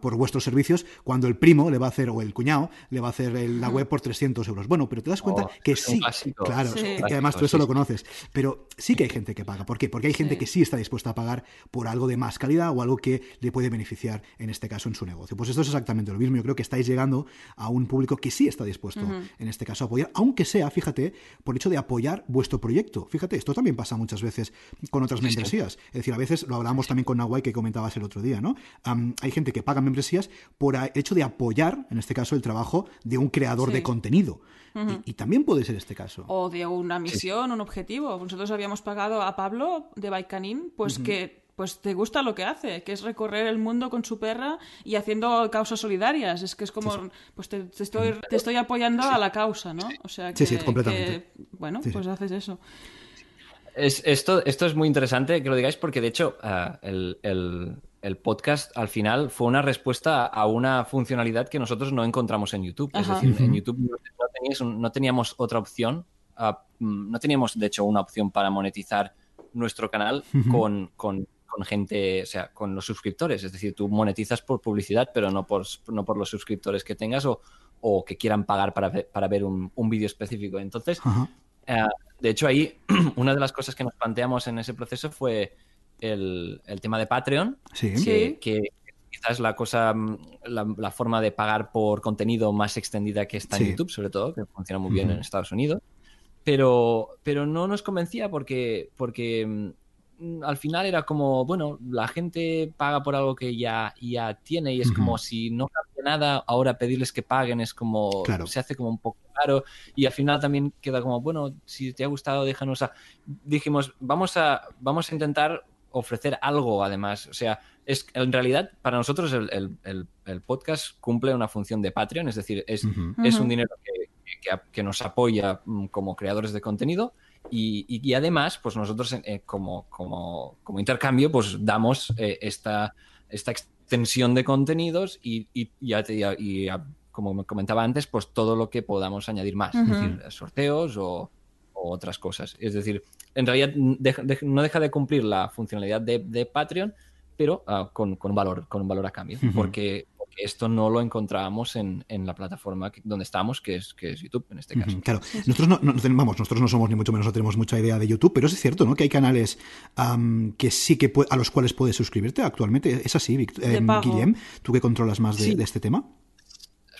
por vuestros servicios cuando el primo le va a hacer, o el cuñado, le va a hacer el- la web por 300 euros. Bueno, pero te das cuenta Oh, que sí, clásico. claro, Sí. y además tú eso sí, lo conoces, pero sí que hay gente que paga. ¿Por qué? Porque hay gente Sí. que sí está dispuesta a pagar por algo de más calidad o algo que le puede beneficiar, en este caso, en su negocio. Pues esto es exactamente lo mismo. Yo creo que estáis llegando a un público que sí está dispuesto, en este caso, a apoyar, aunque sea, fíjate, por el hecho de apoyar vuestro proyecto. Fíjate, esto también pasa muchas veces con otras membresías. Es decir, a veces lo hablábamos también con Nawai que comentabas el otro día, ¿no? Am, hay gente que paga membresías por el hecho de apoyar, en este caso, el trabajo de un creador Sí. de contenido. y, y también puede ser este caso. o de una misión, un objetivo. Nosotros habíamos pagado a Pablo de Baicanin, pues que pues te gusta lo que hace, que es recorrer el mundo con su perra y haciendo causas solidarias. Es que es como, pues te, te estoy, te estoy apoyando a la causa, ¿no? O sea, Sí, que, sí, completamente. que, bueno, Sí, sí. pues haces eso. Es, esto, esto es muy interesante que lo digáis porque, de hecho, ah, el, el- el podcast al final fue una respuesta a una funcionalidad que nosotros no encontramos en YouTube. Es Ajá. decir, en YouTube no, no teníamos otra opción, mm, no teníamos, de hecho, una opción para monetizar nuestro canal con, con- con gente, o sea, con los suscriptores. Es decir, tú monetizas por publicidad, pero no por, no por los suscriptores que tengas o, o que quieran pagar para, ver- para ver un, un vídeo específico. Entonces, Ajá. Eh, de hecho, ahí una de las cosas que nos planteamos en ese proceso fue el, el tema de Patreon, Sí. Sí. que, que quizás la cosa, mm, la, la forma de pagar por contenido más extendida que está en Sí. YouTube, sobre todo, que funciona muy bien en Estados Unidos. Pero, pero no nos convencía porque, porque mm, al final era como, bueno, la gente paga por algo que ya, ya tiene y es como si no cambia nada, ahora pedirles que paguen es como, Claro. se hace como un poco raro y al final también queda como, bueno, si te ha gustado, déjanos a... Dijimos, vamos a, vamos a intentar ofrecer algo además, o sea, es en realidad para nosotros el, el- el- el podcast cumple una función de Patreon, es decir, es, es un dinero que, que- que nos apoya mm, como creadores de contenido y, y- y además, pues nosotros eh, como, como, como intercambio, pues damos eh, esta, esta extensión de contenidos y, y ya te- y- como me comentaba antes, pues todo lo que podamos añadir más, es decir, sorteos o, o otras cosas. Es decir, en realidad no deja de cumplir la funcionalidad de, de Patreon, pero ah, con, con un valor, con un valor a cambio, porque, porque esto no lo encontrábamos en, en la plataforma que- donde estamos, que es, que es YouTube en este caso. Claro, nosotros no, no tenemos, vamos, nosotros no somos ni mucho menos no tenemos mucha idea de YouTube, pero es cierto, ¿no? Que hay canales que sí que a los cuales puedes suscribirte actualmente. Es así, em. Guillem, tú que controlas más de, Sí. de este tema.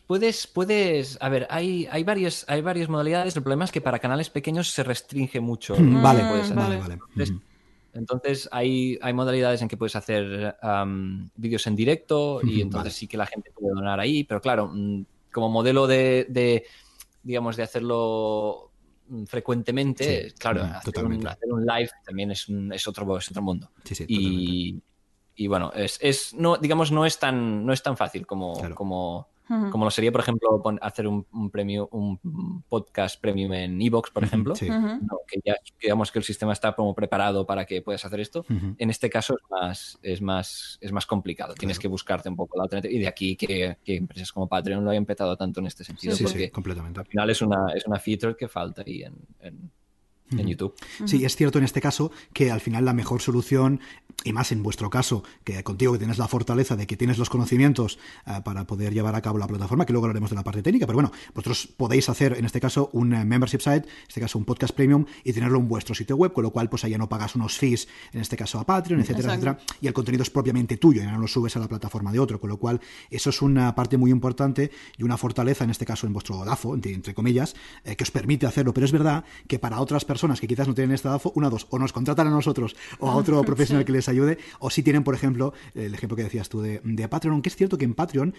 Puedes, puedes, a ver, hay, hay, varios, hay varias modalidades. El problema es que para canales pequeños se restringe mucho. Mm, vale, puedes vale, vale. Entonces. Entonces hay, hay modalidades en que puedes hacer am, vídeos en directo y entonces vale. sí que la gente puede donar ahí, pero claro, mm, como modelo de, de, digamos, de hacerlo mm, frecuentemente, Sí, claro, hacer, un, hacer un live también es, un- es, otro, es otro mundo. Sí, sí. Y, y bueno, es, es, no, digamos, no es tan, no es tan fácil como, como como lo sería, por ejemplo, hacer un, un, premio, un podcast premium en Evox, por ejemplo, que ya digamos que el sistema está como preparado para que puedas hacer esto. En este caso es más, es más, es más complicado. Tienes que buscarte un poco la alternativa. Y de aquí que, empresas como Patreon lo hayan petado tanto en este sentido. Sí, porque completamente. Al final es una, es una feature que falta ahí en en YouTube. Sí, es cierto en este caso que al final la mejor solución, y más en vuestro caso, que contigo que tienes la fortaleza de que tienes los conocimientos eh, para poder llevar a cabo la plataforma, que luego hablaremos de la parte técnica, pero bueno, vosotros podéis hacer en este caso un eh, membership site, en este caso un podcast premium, y tenerlo en vuestro sitio web, con lo cual pues allá no pagas unos fees, en este caso a Patreon, etcétera, etcétera, y el contenido es propiamente tuyo, ya no lo subes a la plataforma de otro, con lo cual eso es una parte muy importante y una fortaleza, en este caso en vuestro DAFO, entre, comillas, eh, que os permite hacerlo, pero es verdad que para otras personas que quizás no tienen este DAFO, una, dos, o nos contratan a nosotros o a otro profesional que les ayude, o si tienen, por ejemplo, el ejemplo que decías tú de, Patreon, aunque es cierto que en Patreon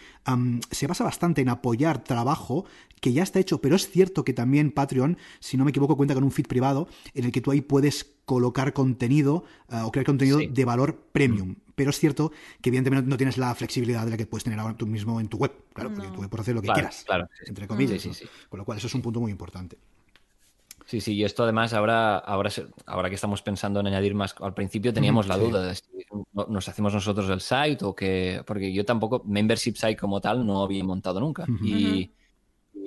se basa bastante en apoyar trabajo que ya está hecho, pero es cierto que también Patreon, si no me equivoco, cuenta con un feed privado en el que tú ahí puedes colocar contenido ah, o crear contenido de valor premium. Pero es cierto que evidentemente no tienes la flexibilidad de la que puedes tener ahora tú mismo en tu web. Claro, porque tú puedes hacer lo que quieras. Claro. Entre comillas. Con lo cual, eso es un punto muy importante. Sí, sí, y esto además ahora, ahora, ahora que estamos pensando en añadir más, al principio teníamos la duda de si nos hacemos nosotros el site o que, porque yo tampoco, membership site como tal, no había montado nunca. y,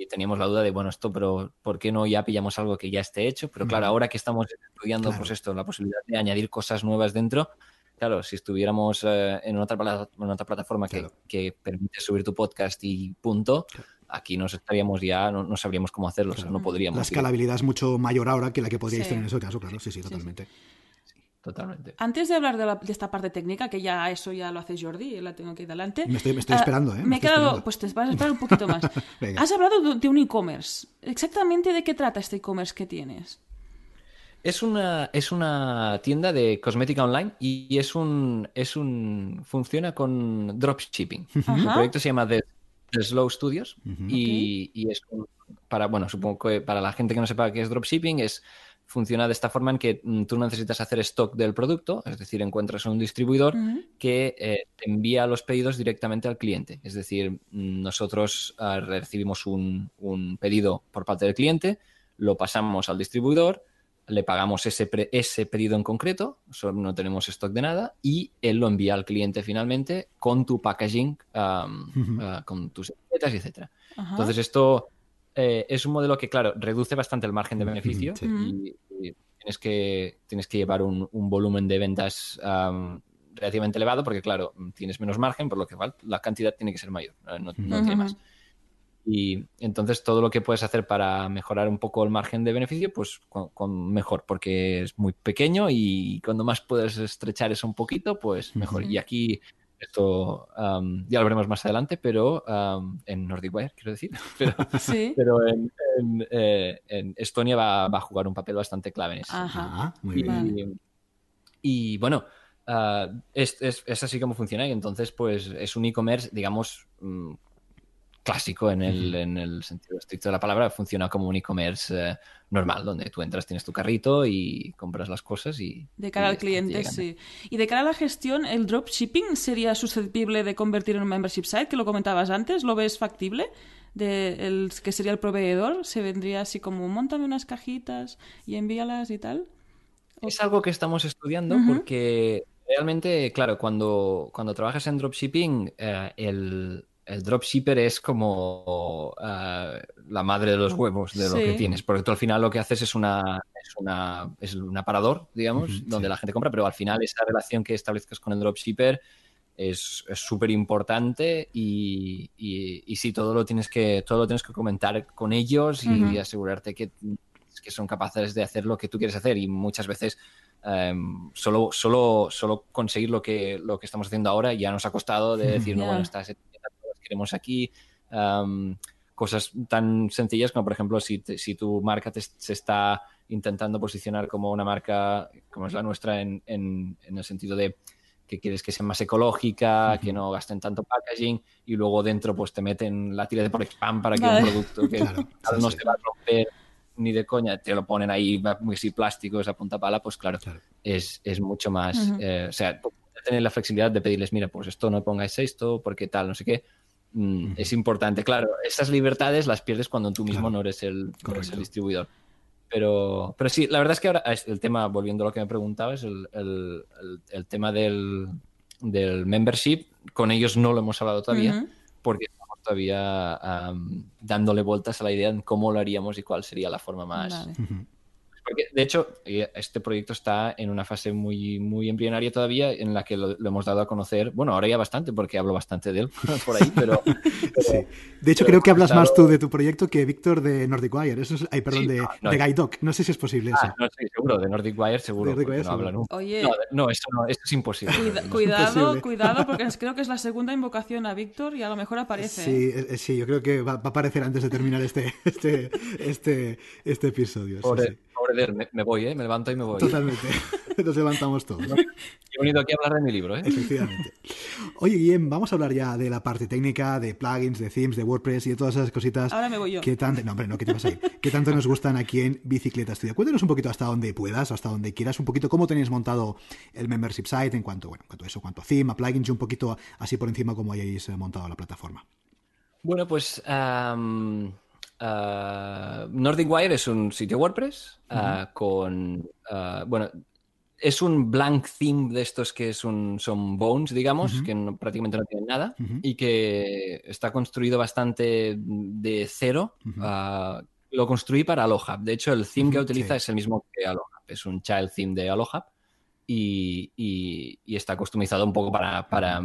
teníamos la duda de, bueno, esto, pero ¿por qué no ya pillamos algo que ya esté hecho? Pero claro, ahora que estamos estudiando, pues esto, la posibilidad de añadir cosas nuevas dentro, claro, si estuviéramos eh, en, otra, en otra plataforma que, que, permite subir tu podcast y punto, aquí nos estaríamos ya, no, sabríamos cómo hacerlo, o sea, no podríamos. La escalabilidad es mucho mayor ahora que la que podríais tener en ese caso, claro, sí, sí, totalmente. Totalmente. Antes de hablar de, esta parte técnica, que ya eso ya lo hace Jordi, la tengo aquí delante. Me estoy, me estoy esperando, ¿eh? Me, he quedado, pues te vas a esperar un poquito más. Has hablado de, un e-commerce. ¿Exactamente de qué trata este e-commerce que tienes? Es una, es una tienda de cosmética online y es un, es un funciona con dropshipping. El proyecto se llama The Slow Studios y, es para, bueno, supongo que para la gente que no sepa qué es dropshipping, es funciona de esta forma en que mm, tú no necesitas hacer stock del producto, es decir, encuentras un distribuidor que eh, te envía los pedidos directamente al cliente. Es decir, mm, nosotros ah, recibimos un, un, pedido por parte del cliente, lo pasamos al distribuidor, le pagamos ese, ese pedido en concreto, no tenemos stock de nada, y él lo envía al cliente finalmente con tu packaging, ah, con tus etiquetas, etc. Entonces esto eh, es un modelo que, claro, reduce bastante el margen de beneficio y, tienes, que, tienes que llevar un, volumen de ventas relativamente elevado porque, claro, tienes menos margen, por lo que la cantidad tiene que ser mayor, no, no tiene más. Y entonces todo lo que puedes hacer para mejorar un poco el margen de beneficio, pues con, mejor, porque es muy pequeño y cuando más puedes estrechar eso un poquito, pues mejor. Y aquí esto ya lo veremos más adelante, pero en Nordic Wire, quiero decir. Pero, pero eh, en, Estonia va, va, a jugar un papel bastante clave en eso. Ajá, muy y, bien. Y, bueno, ah, es, es, es, así como funciona y entonces pues es un e-commerce, digamos, mm, clásico en el, en el, sentido estricto de la palabra, funciona como un e-commerce eh, normal, donde tú entras, tienes tu carrito y compras las cosas y... De cara al cliente, sí. Y de cara a la gestión, ¿el dropshipping sería susceptible de convertir en un membership site, que lo comentabas antes? ¿Lo ves factible? De el que sería el proveedor, se vendría así como, montame unas cajitas y envíalas y tal. Es algo que estamos estudiando porque realmente, claro, cuando, cuando trabajas en dropshipping, eh, el el dropshipper es como ah, la madre de los huevos de lo que tienes, porque tú al final lo que haces es una es una es un aparador, digamos, donde la gente compra, pero al final esa relación que establezcas con el dropshipper es súper importante y, y, sí, todo lo tienes que todo lo tienes que comentar con ellos y, asegurarte que, que, son capaces de hacer lo que tú quieres hacer y muchas veces em, solo, solo, solo conseguir lo que, lo que estamos haciendo ahora ya nos ha costado de decir, no, bueno, estás queremos aquí. cosas tan sencillas como, por ejemplo, si, si tu marca se está intentando posicionar como una marca como es la nuestra en, en, el sentido de que quieres que sea más ecológica, que no gasten tanto packaging y luego dentro pues te meten la tira de por spam para que un producto que no se va a romper ni de coña, te lo ponen ahí muy si plásticos a punta pala, pues claro, Es, es, mucho más, eh, o sea, tener la flexibilidad de pedirles, mira, pues esto no pongáis esto, porque tal, no sé qué. Mm, es importante. Claro, esas libertades las pierdes cuando tú mismo no eres el, no eres el distribuidor. Pero, pero sí, la verdad es que ahora el tema, volviendo a lo que me preguntabas, el, el, el, tema del, del, membership, con ellos no lo hemos hablado todavía, porque estamos todavía um, dándole vueltas a la idea de cómo lo haríamos y cuál sería la forma más, vale. Porque, de hecho, eh, este proyecto está en una fase muy, muy embrionaria todavía, en la que lo, hemos dado a conocer. Bueno, ahora ya bastante, porque hablo bastante de él por ahí, pero. sí. De hecho, creo que hablas más tú de tu proyecto que Víctor de Nordic Wire. Eso es, ay, perdón, de, no, de Guide No sé si es posible ah, eso. No, sí, seguro, de Nordic Wire seguro. Nordic Wire, no hablan Oye. No, esto, no, esto es imposible. cuidado, cuidado, porque creo que es la segunda invocación a Víctor y a lo mejor aparece. Sí, ¿eh? sí yo creo que va, va, a aparecer antes de terminar este, este, este, este episodio. Pobre, sí, sí. Me, me, voy, ¿eh? Me levanto y me voy. Totalmente. Nos levantamos todos. He venido aquí a hablar de mi libro, ¿eh? Efectivamente. Oye, Guillem, vamos a hablar ya de la parte técnica, de plugins, de themes, de WordPress y de todas esas cositas. Ahora me voy yo. Que tanto, no, hombre, no, ¿qué te vas a ir? Que tanto nos gustan aquí en Bicicleta Studio. Cuéntanos un poquito hasta donde puedas, hasta donde quieras, un poquito cómo tenéis montado el membership site en cuanto, bueno, en cuanto a eso, en cuanto a theme, a plugins y un poquito así por encima cómo hayáis montado la plataforma. Bueno, pues um, uh, Nordic Wire es un sitio WordPress uh, uh -huh. con, uh, bueno, es un blank theme de estos que es un, son bones, digamos, -huh. que no, prácticamente no tienen nada -huh. y que está construido bastante de cero. Lo construí para Alohab. De hecho, el theme que utiliza sí. es el mismo que Alohab. Es un child theme de Alohab y, y, y está customizado un poco para, para,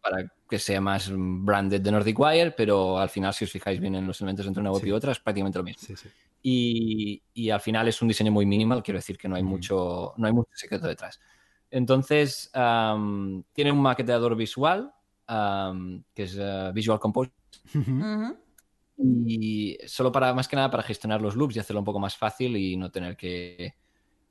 para, que sea más branded de Nordic Wire, pero al final, si os fijáis bien en los elementos entre una web sí. y otra, es prácticamente lo mismo. Sí, y, y, al final es un diseño muy minimal, quiero decir que no hay, mucho, no hay mucho secreto detrás. Entonces, um, tiene un maqueteador visual, um, que es uh, Visual Compose. Uh -huh. Y solo para, más que nada, para gestionar los loops y hacerlo un poco más fácil y no tener que,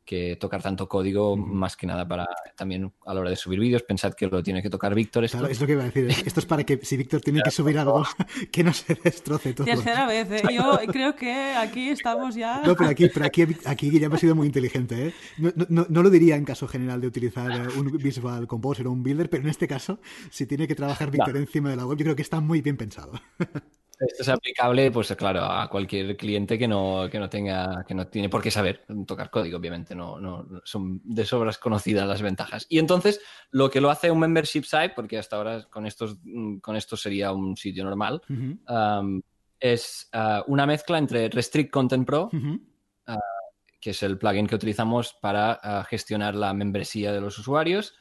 que tocar tanto código, uh -huh. más que nada para también a la hora de subir vídeos. Pensad que lo tiene que tocar Víctor. Esto. Claro, es lo que iba a decir. Esto es para que si Víctor tiene que subir algo, que no se destroce todo. Tercera vez, ¿eh? Yo creo que aquí estamos ya. No, pero aquí, pero aquí, aquí Guillermo ha sido muy inteligente. ¿eh? No, no, no, lo diría en caso general de utilizar un Visual Composer o un Builder, pero en este caso, si tiene que trabajar Víctor no. encima de la web, yo creo que está muy bien pensado. Esto es aplicable, pues claro, a cualquier cliente que no, que no tenga, que no tiene por qué saber tocar código, obviamente, no, no son de sobras conocidas las ventajas. Y entonces, lo que lo hace un membership site, porque hasta ahora con estos, con esto sería un sitio normal, uh -huh. um, es uh, una mezcla entre Restrict Content Pro, uh -huh. uh, que es el plugin que utilizamos para gestionar la membresía de los usuarios.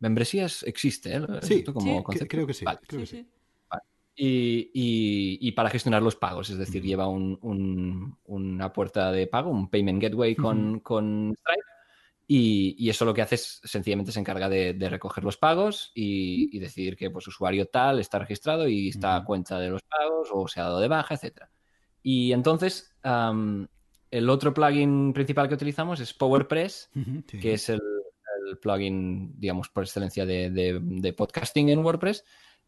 Membresías existe, ¿eh? Sí, como sí creo que sí. Vale. Creo que sí. Y, y, y, para gestionar los pagos, es decir, lleva un, un, una puerta de pago, un payment gateway con, uh -huh. con Stripe, y, y, eso lo que hace es sencillamente se encarga de, de recoger los pagos y, decidir que pues, usuario tal está registrado y está uh -huh. a cuenta de los pagos o se ha dado de baja, etc. Y entonces, um, el otro plugin principal que utilizamos es PowerPress, sí. que es el, el, plugin, digamos, por excelencia de, de, de podcasting en WordPress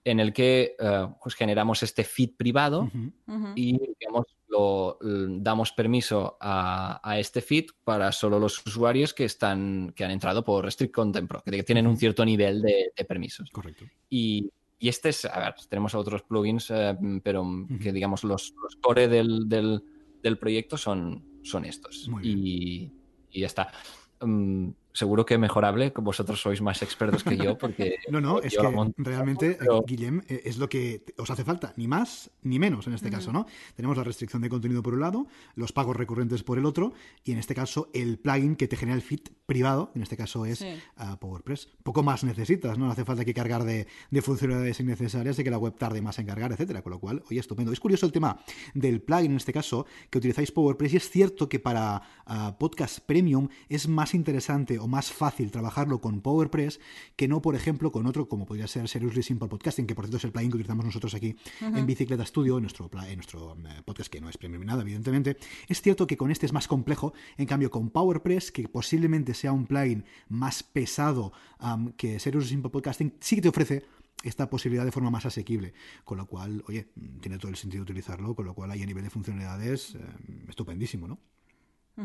en el que uh, pues generamos este feed privado uh -huh. Uh -huh. y digamos, lo, damos permiso a, a, este feed para solo los usuarios que están que han entrado por Restrict Content Pro, que tienen un cierto nivel de, de permisos. Correcto. Y, y, este es, a ver, tenemos otros plugins, uh, pero uh -huh. que digamos los, los core del, del, del, proyecto son, son estos. Y, y, ya está. Um, seguro que mejorable, vosotros sois más expertos que yo, porque... no, no, es que monto, realmente, pero... Guillem, eh, es lo que os hace falta, ni más ni menos en este mm. caso, ¿no? Tenemos la restricción de contenido por un lado, los pagos recurrentes por el otro, y en este caso el plugin que te genera el feed privado, en este caso es sí. uh, PowerPress. Poco más necesitas, ¿no? No hace falta que cargar de, de, funcionalidades innecesarias, de que la web tarde más en cargar, etcétera, con lo cual, oye, estupendo. Es curioso el tema del plugin, en este caso, que utilizáis PowerPress, y es cierto que para uh, podcast premium es más interesante más fácil trabajarlo con PowerPress que no, por ejemplo, con otro como podría ser Seriously Simple Podcasting, que por cierto es el plugin que utilizamos nosotros aquí uh -huh. en Bicicleta Studio, en nuestro, en nuestro eh, podcast que no es premium nada, evidentemente. Es cierto que con este es más complejo, en cambio con PowerPress, que posiblemente sea un plugin más pesado um, que Seriously Simple Podcasting, sí que te ofrece esta posibilidad de forma más asequible, con lo cual, oye, tiene todo el sentido utilizarlo, con lo cual ahí a nivel de funcionalidades eh, estupendísimo, ¿no?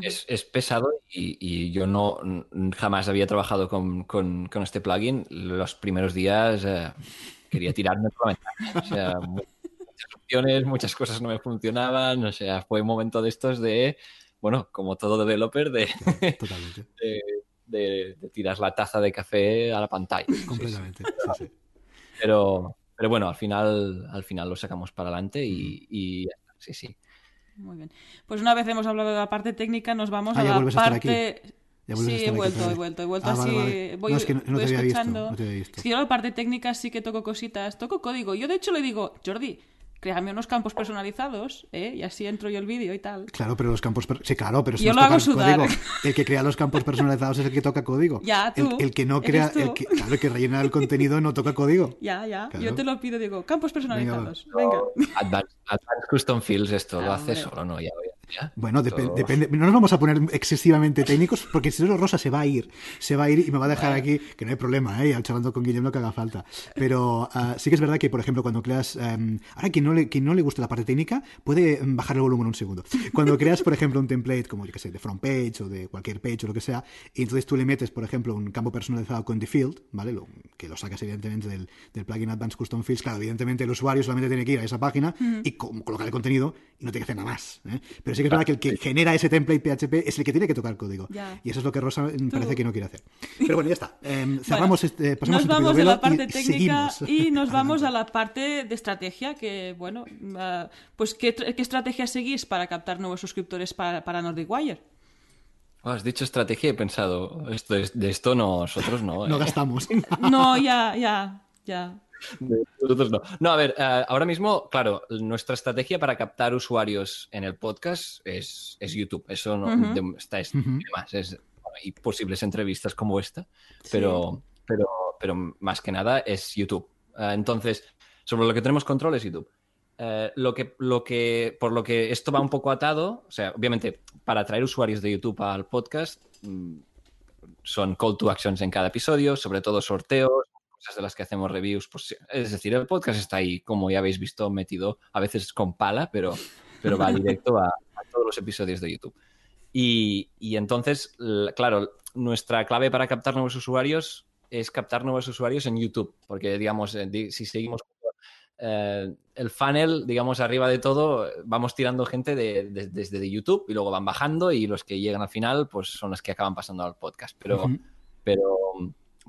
Es, es, pesado y, y, yo no jamás había trabajado con, con, con este plugin. Los primeros días eh, quería tirarme por la ventana. O sea, muchas opciones, muchas cosas no me funcionaban. O sea, fue un momento de estos de, bueno, como todo developer, de, de, de, de tirar la taza de café a la pantalla. Completamente. Sí, sí. Pero, pero bueno, al final, al final lo sacamos para adelante y, y sí, sí. Muy bien. Pues una vez hemos hablado de la parte técnica, nos vamos Ah, a la parte. Ya Sí, he vuelto, he vuelto, he vuelto Ah, así. vale, vale. Voy, No, es que no- no voy te había visto, escuchando. no te había visto. Es que yo la parte técnica sí que toco cositas, toco código. Yo de hecho le digo, Jordi, créame unos campos personalizados, ¿eh? Y así entro yo el vídeo y tal. Claro, pero los campos. per- Sí, claro, pero eso Yo lo hago tocar sudar. código. El que crea los campos personalizados es el que toca código. Ya, tú. El, el que no crea. El que, claro, el que rellena el contenido no toca código. Ya, ya. Claro. Yo te lo pido, digo, campos personalizados. Venga. Advanced, Advanced Custom Fields, esto lo Ah, hace hombre. solo, ¿no? Ya, ya, ya. Bueno, depende. No nos vamos a poner excesivamente técnicos porque si no, Rosa se va a ir. Se va a ir y me va a dejar aquí, que no hay problema, ¿eh? Al charlando con Guillermo lo que haga falta. Pero ah, sí que es verdad que, por ejemplo, cuando creas. em, ahora, quien no, le, quien no le guste la parte técnica, puede em, bajar el volumen un segundo. Cuando creas, por ejemplo, un template como, yo que sé, de front page o de cualquier page o lo que sea, y entonces tú le metes, por ejemplo, un campo personalizado con default, ¿vale? Lo- que lo sacas, evidentemente, del, del plugin Advanced Custom Fields. Claro, evidentemente el usuario solamente tiene que ir a esa página y co- colocar el contenido y no tiene que hacer nada más. ¿eh? Pero sí que es verdad que el que genera ese template PHP es el que tiene que tocar el código. Ya. Y eso es lo que Rosa mm, parece que no quiere hacer. Pero bueno, ya está. Em, cerramos este, pasamos Nos vamos de tupido la parte y técnica seguimos. y nos vamos a la parte de estrategia, que bueno, ah, pues ¿qué, qué estrategia seguís para captar nuevos suscriptores para, para Nordic Wire? Oh, has dicho estrategia y he pensado, esto es- de esto nosotros no. No ¿eh? gastamos. No, ya, ya, ya. Nosotros no. No, a ver, eh, ahora mismo, claro, nuestra estrategia para captar usuarios en el podcast es, es YouTube. Eso no de- está es, demás. Es, bueno, y posibles entrevistas como esta, pero, pero, pero más que nada es YouTube. Eh, entonces, sobre lo que tenemos control es YouTube. Eh, lo que, lo que, por lo que esto va un poco atado, o sea, obviamente, para atraer usuarios de YouTube al podcast, mm, son call to actions en cada episodio, sobre todo sorteos, cosas de las que hacemos reviews. Pues, es decir, el podcast está ahí, como ya habéis visto, metido a veces con pala, pero, pero va directo a, a todos los episodios de YouTube. Y, y entonces, claro, nuestra clave para captar nuevos usuarios es captar nuevos usuarios en YouTube, porque, digamos, eh, si seguimos eh, el funnel, digamos, arriba de todo, vamos tirando gente de- de- desde de YouTube y luego van bajando y los que llegan al final, pues son los que acaban pasando al podcast. Pero, pero,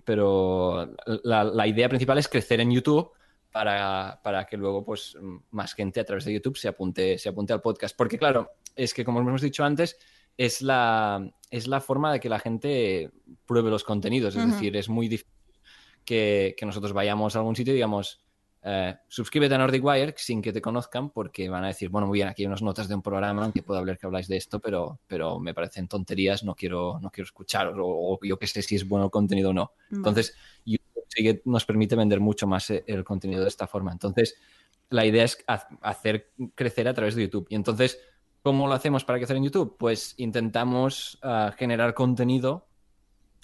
pero la, la idea principal es crecer en YouTube para, para que luego pues más gente a través de YouTube se apunte, se apunte al podcast. Porque claro, es que como hemos dicho antes, es la, es la forma de que la gente pruebe los contenidos. Es decir, es muy difícil que, que nosotros vayamos a algún sitio y digamos, eh, suscríbete a Nordic Wire sin que te conozcan porque van a decir, bueno, muy bien, aquí hay unas notas de un programa que puedo hablar que habláis de esto, pero, pero me parecen tonterías, no quiero, no quiero escuchar o, o yo que sé si es bueno el contenido o no. Entonces, YouTube sí que nos permite vender mucho más eh, el contenido de esta forma. Entonces, la idea es ha- hacer crecer a través de YouTube. Y entonces, ¿cómo lo hacemos para crecer en YouTube? Pues intentamos ah, generar contenido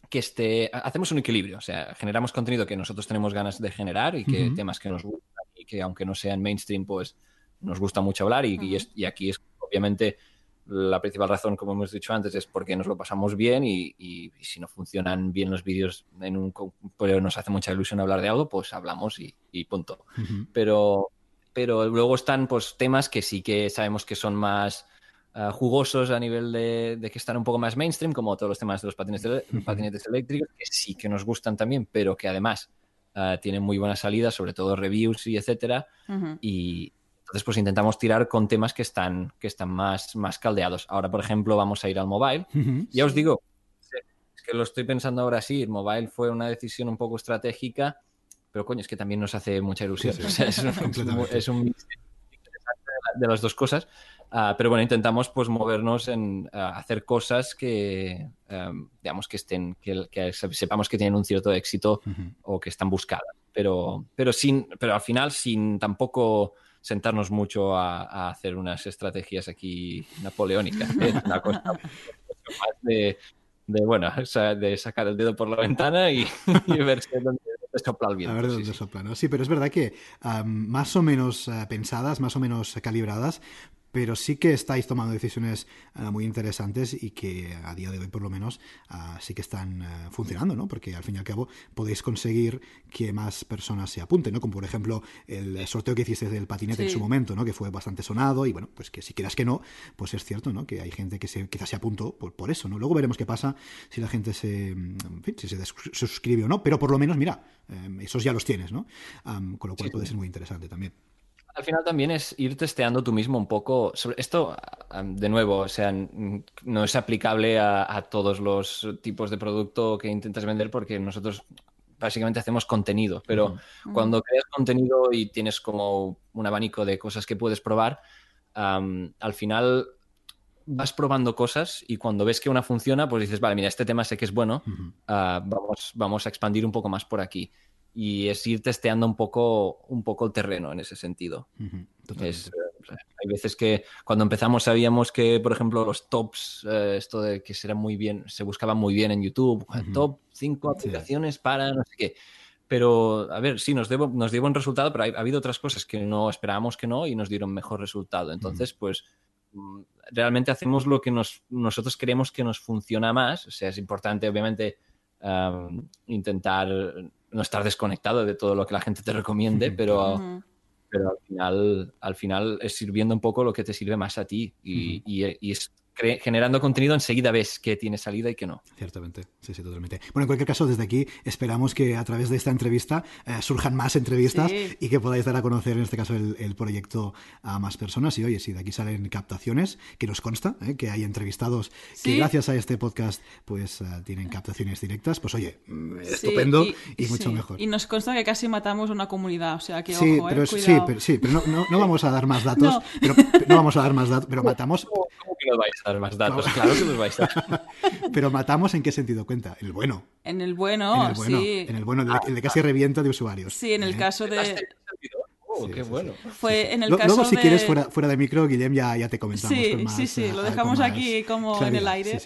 que esté. Hacemos un equilibrio. O sea, generamos contenido que nosotros tenemos ganas de generar y que temas que nos gustan y que, aunque no sean mainstream, pues nos gusta mucho hablar. Y, y es- y aquí es obviamente la principal razón, como hemos dicho antes, es porque nos lo pasamos bien y, y- y si no funcionan bien los vídeos en un, pero nos hace mucha ilusión hablar de algo, pues hablamos y, y punto. Pero, pero luego están pues temas que sí que sabemos que son más ah, jugosos a nivel de, de que están un poco más mainstream, como todos los temas de los patinetes, patinetes eléctricos, que sí que nos gustan también, pero que además ah, tienen muy buena salida, sobre todo reviews y etcétera Ujú. y entonces pues intentamos tirar con temas que están, que están más, más caldeados. Ahora, por ejemplo, vamos a ir al mobile. Ujú. Ya os digo, es que lo estoy pensando ahora sí, el mobile fue una decisión un poco estratégica, pero coño, es que también nos hace mucha ilusión. Sí, sí. O sea, es, un- es un interesante de las dos cosas. Ah, pero bueno, intentamos pues movernos en ah, hacer cosas que, em, digamos, que estén, que, que sepamos que tienen un cierto éxito Ujú. o que están buscadas. Pero, pero, sin, pero al final sin tampoco sentarnos mucho a, a hacer unas estrategias aquí napoleónicas. ¿eh? Una cosa más de, de, bueno, o sea, de sacar el dedo por la ventana y, y ver si dónde, sopla el A viento. ver de sí, dónde sí. sopla, ¿no? Sí, pero es verdad que am, más o menos eh, pensadas, más o menos calibradas, pero sí que estáis tomando decisiones eh, muy interesantes y que a día de hoy, por lo menos, ah, sí que están eh, funcionando, ¿no? Porque al fin y al cabo podéis conseguir que más personas se apunten, ¿no? Como por ejemplo el sorteo que hiciste del patinete en su momento, ¿no? Que fue bastante sonado y bueno, pues que si quieras que no, pues es cierto, ¿no? Que hay gente que se, quizás se apuntó por, por eso, ¿no? Luego veremos qué pasa si la gente se, en fin, si se, suscribe o no, pero por lo menos, mira, esos ya los tienes, ¿no? con lo cual puede ser muy interesante también al final también es ir testeando tú mismo un poco. esto, de nuevo, o sea, no es aplicable a, todos los tipos de producto que intentas vender porque nosotros básicamente hacemos contenido, pero cuando creas contenido y tienes como un abanico de cosas que puedes probar, al final vas probando cosas y cuando ves que una funciona, pues dices, vale, mira, este tema sé que es bueno, ah, vamos, vamos a expandir un poco más por aquí y es ir testeando un poco, un poco el terreno en ese sentido. es, hay veces que cuando empezamos sabíamos que, por ejemplo, los tops, eh, esto de que será muy bien, se buscaban muy bien en YouTube, top 5 aplicaciones para no sé qué. Pero, a ver, sí, nos, debo, nos dio buen resultado, pero ha, habido otras cosas que no esperábamos que no y nos dieron mejor resultado. Entonces, pues mm, realmente hacemos lo que nos, nosotros creemos que nos funciona más. O sea, es importante, obviamente, intentar no estar desconectado de todo lo que la gente te recomiende, pero, pero al, final, al final es sirviendo un poco lo que te sirve más a ti y, y es generando contenido enseguida ves que tiene salida y que no. Ciertamente, sí, sí, totalmente. Bueno, en cualquier caso, desde aquí esperamos que a través de esta entrevista eh, surjan más entrevistas y que podáis dar a conocer, en este caso, el, proyecto a más personas. Y oye, si de aquí salen captaciones, que nos consta, eh, que hay entrevistados que gracias a este podcast pues eh, tienen captaciones directas, pues oye, mm, estupendo y, mucho mejor. Y nos consta que casi matamos una comunidad, o sea que sí, pero, sí, pero, sí, pero no, no, vamos a dar más datos, no. Pero, no vamos a dar más datos, pero matamos... ¿Cómo, que no vais a dar más datos? Claro, que nos vais a dar. pero matamos en qué sentido cuenta? El bueno. En el bueno, en el bueno, sí. En el bueno, el de, casi revienta de usuarios. Sí, en el ¿eh? caso de... Oh, qué bueno. Fue en el caso Luego, si quieres, fuera, fuera de micro, Guillem, ya, ya te comentamos. Sí, sí, sí, lo dejamos aquí como en el aire.